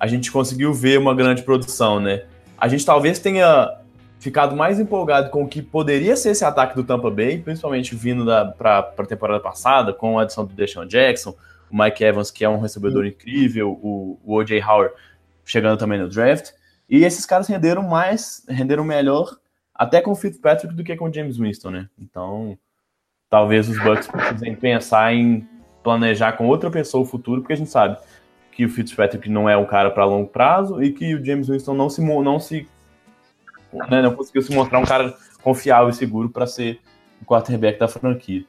a gente conseguiu ver uma grande produção, né? A gente talvez tenha ficado mais empolgado com o que poderia ser esse ataque do Tampa Bay, principalmente vindo para a temporada passada, com a adição do Deshaun Jackson, o Mike Evans, que é um recebedor incrível, o, o O.J. Howard chegando também no draft. E esses caras renderam mais, renderam melhor até com o Fitzpatrick do que com o James Winston, né? Então, talvez os Bucks precisem pensar em planejar com outra pessoa o futuro, porque a gente sabe que o Fitzpatrick não é um cara para longo prazo e que o James Winston não se não se né, não conseguiu se mostrar um cara confiável e seguro para ser o quarterback da franquia.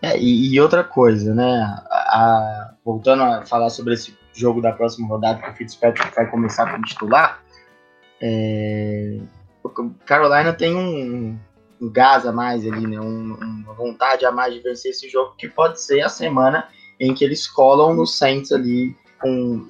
É, e, outra coisa, né? A, voltando a falar sobre esse jogo da próxima rodada que o Fitzpatrick vai começar como titular, é, Carolina tem um, um, gás a mais ali, né? Um, uma vontade a mais de vencer esse jogo, que pode ser a semana em que eles colam no Saints ali com,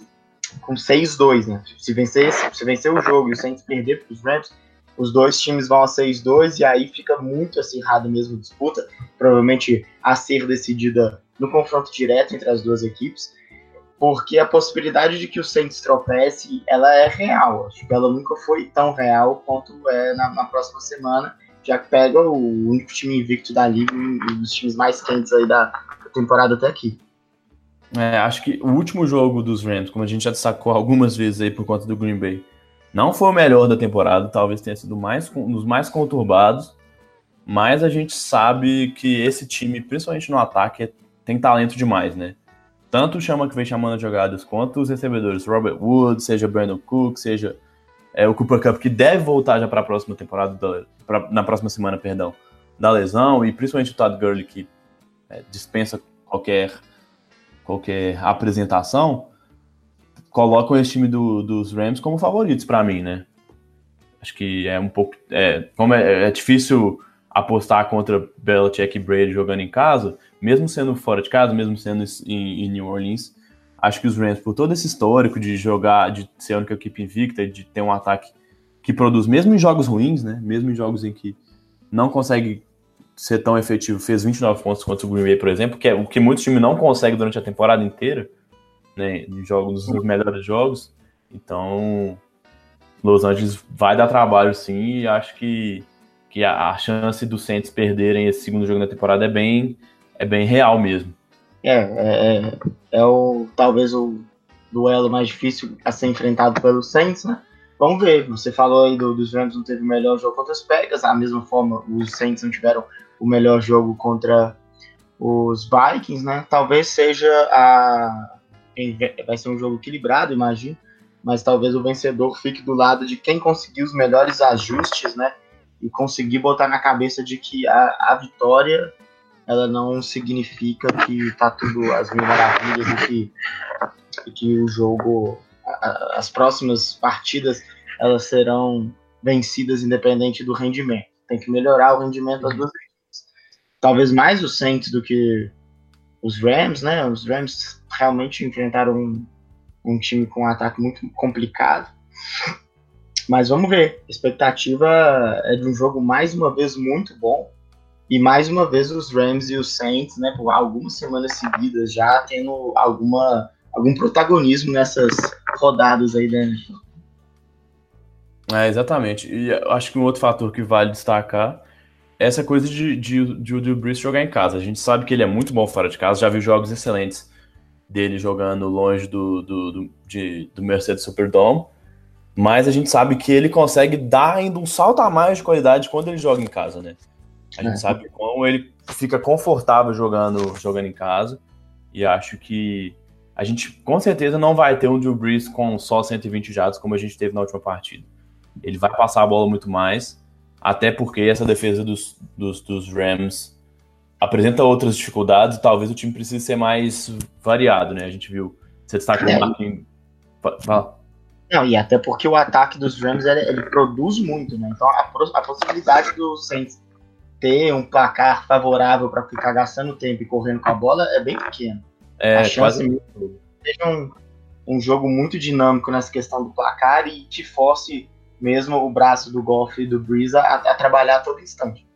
com 6-2, né? Se vencer, se vencer o jogo e o Saints perder para os Rams, os dois times vão a 6-2 e aí fica muito acirrada mesmo a disputa, provavelmente a ser decidida no confronto direto entre as duas equipes, porque a possibilidade de que o Saints tropece, ela é real, acho que ela nunca foi tão real quanto é na, na próxima semana, já que pega o único time invicto da liga um dos times mais quentes aí da temporada até aqui. É, acho que o último jogo dos Rams, como a gente já destacou algumas vezes aí por conta do Green Bay, não foi o melhor da temporada, talvez tenha sido mais, um dos mais conturbados, mas a gente sabe que esse time, principalmente no ataque, tem talento demais, né? Tanto o Chama que vem chamando as jogadas, quanto os recebedores, Robert Wood, seja Brandon Cook, seja é, o Cooper Cup, que deve voltar já para a próxima temporada, da, pra, na próxima semana, perdão, da lesão, e principalmente o Todd Gurley, que é, dispensa qualquer, qualquer apresentação, colocam esse time do, dos Rams como favoritos para mim, né? Acho que é um pouco. É, como é, é, difícil apostar contra Belichick e Brady jogando em casa, mesmo sendo fora de casa, mesmo sendo em, em New Orleans, acho que os Rams, por todo esse histórico de jogar, de ser a única equipe invicta, de ter um ataque que produz, mesmo em jogos ruins, né? Mesmo em jogos em que não consegue ser tão efetivo, fez 29 pontos contra o Green Bay, por exemplo, que é o que muitos times não conseguem durante a temporada inteira né, em jogos, nos melhores jogos. Então, Los Angeles vai dar trabalho sim e acho que, que a, a chance dos Saints perderem esse segundo jogo da temporada é bem, é bem real mesmo. É, é, é, é o, talvez o duelo mais difícil a ser enfrentado pelos Saints, né? Vamos ver, você falou aí do, dos Rams não teve o melhor jogo contra os Pegas, da mesma forma os Saints não tiveram o melhor jogo contra os Vikings, né? Talvez seja a, vai ser um jogo equilibrado, imagino, mas talvez o vencedor fique do lado de quem conseguir os melhores ajustes, né? E conseguir botar na cabeça de que a, a vitória ela não significa que tá tudo as mil maravilhas e que, e que o jogo, as próximas partidas, elas serão vencidas independente do rendimento. Tem que melhorar o rendimento das duas equipes. Talvez mais o Saints do que os Rams, né? Os Rams realmente enfrentaram um, um time com um ataque muito complicado. Mas vamos ver. A expectativa é de um jogo mais uma vez muito bom. E mais uma vez os Rams e os Saints, né, por algumas semanas seguidas já tendo alguma, algum protagonismo nessas rodadas aí, né? É, exatamente. E acho que um outro fator que vale destacar essa coisa de, de, de o Drew Brees jogar em casa. A gente sabe que ele é muito bom fora de casa, já viu jogos excelentes dele jogando longe do, do, do, de, do Mercedes Superdome, mas a gente sabe que ele consegue dar ainda um salto a mais de qualidade quando ele joga em casa, né? A gente é. sabe como ele fica confortável jogando, jogando em casa, e acho que a gente com certeza não vai ter um Drew Brees com só 120 jatos como a gente teve na última partida. Ele vai passar a bola muito mais, até porque essa defesa dos, dos, dos Rams apresenta outras dificuldades e talvez o time precise ser mais variado, né? A gente viu, você destaca é. Marquinhos. Fala. Não, e até porque o ataque dos Rams ele, ele produz muito, né? Então a, a possibilidade do Saints ter um placar favorável para ficar gastando tempo e correndo com a bola é bem pequena. É, a chance quase... seja um, um jogo muito dinâmico nessa questão do placar e te force mesmo o braço do Golf e do Breeze a, a trabalhar a todo instante.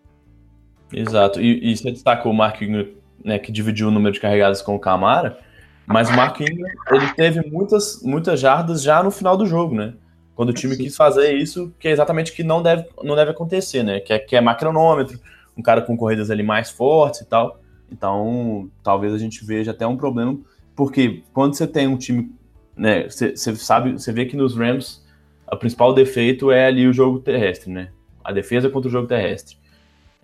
Exato. E, e você destacou o Marquinhos, né, que dividiu o número de carregadas com o Camara, mas o Marquinhos, ele teve muitas, muitas jardas já no final do jogo, né? Quando o time Sim. quis fazer isso, que é exatamente o que não deve, não deve acontecer, né? Que é, que é macronômetro, um cara com corridas ali mais fortes e tal. Então, talvez a gente veja até um problema, porque quando você tem um time né? Você sabe, você vê que nos Rams o principal defeito é ali o jogo terrestre, né? A defesa contra o jogo terrestre.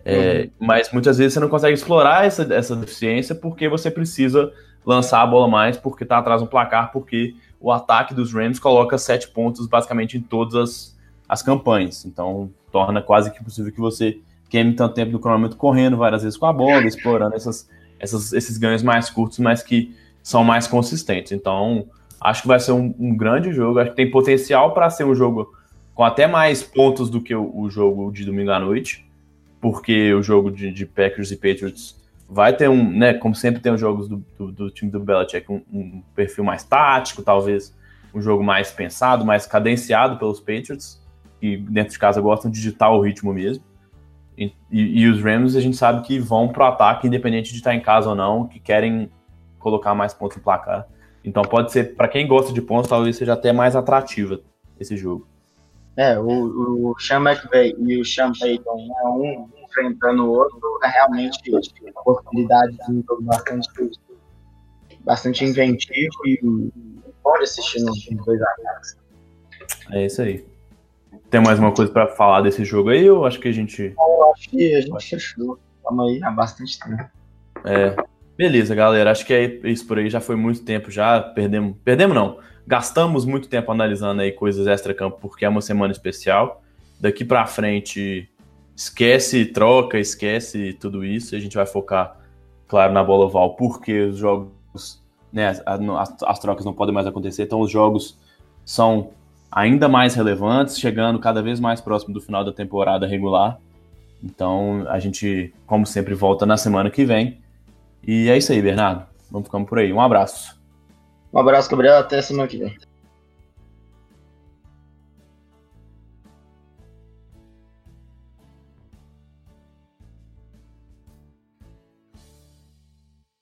É, uhum. Mas muitas vezes você não consegue explorar essa, essa deficiência porque você precisa lançar a bola mais, porque tá atrás no placar, porque o ataque dos Rams coloca sete pontos basicamente em todas as, as campanhas. Então torna quase que impossível que você queime tanto tempo no cronômetro correndo várias vezes com a bola, explorando essas, essas, esses ganhos mais curtos, mas que são mais consistentes. Então acho que vai ser um, um grande jogo. Acho que tem potencial para ser um jogo com até mais pontos do que o, o jogo de domingo à noite porque o jogo de, de, Packers e Patriots vai ter um, né, como sempre tem os jogos do, do, do time do Belichick, um, um, perfil mais tático, talvez um jogo mais pensado, mais cadenciado pelos Patriots, que dentro de casa gostam de digitar o ritmo mesmo. E, e, os Rams a gente sabe que vão pro ataque, independente de estar em casa ou não, que querem colocar mais pontos no placar. Então pode ser, para quem gosta de pontos, talvez seja até mais atrativa esse jogo. É, o, o Sean McVay e o Sean Payton, né, um enfrentando o outro, é realmente uma possibilidade de um jogo bastante, bastante inventivo e bom de assistir nos dois ataques. É isso aí. Tem mais uma coisa para falar desse jogo aí ou acho que a gente. Eu acho que a gente fechou. Estamos aí há bastante tempo. É. Beleza, galera. Acho que é isso por aí. Já foi muito tempo já. Perdemos. Perdemos não Gastamos muito tempo analisando aí coisas extra-campo porque é uma semana especial. Daqui para frente, esquece troca, esquece tudo isso. A gente vai focar, claro, na bola oval, porque os jogos, né, as, as trocas não podem mais acontecer. Então, os jogos são ainda mais relevantes, chegando cada vez mais próximo do final da temporada regular. Então, a gente, como sempre, volta na semana que vem. E é isso aí, Bernardo. Vamos ficando por aí. Um abraço. Um abraço, Gabriel. Até semana que vem.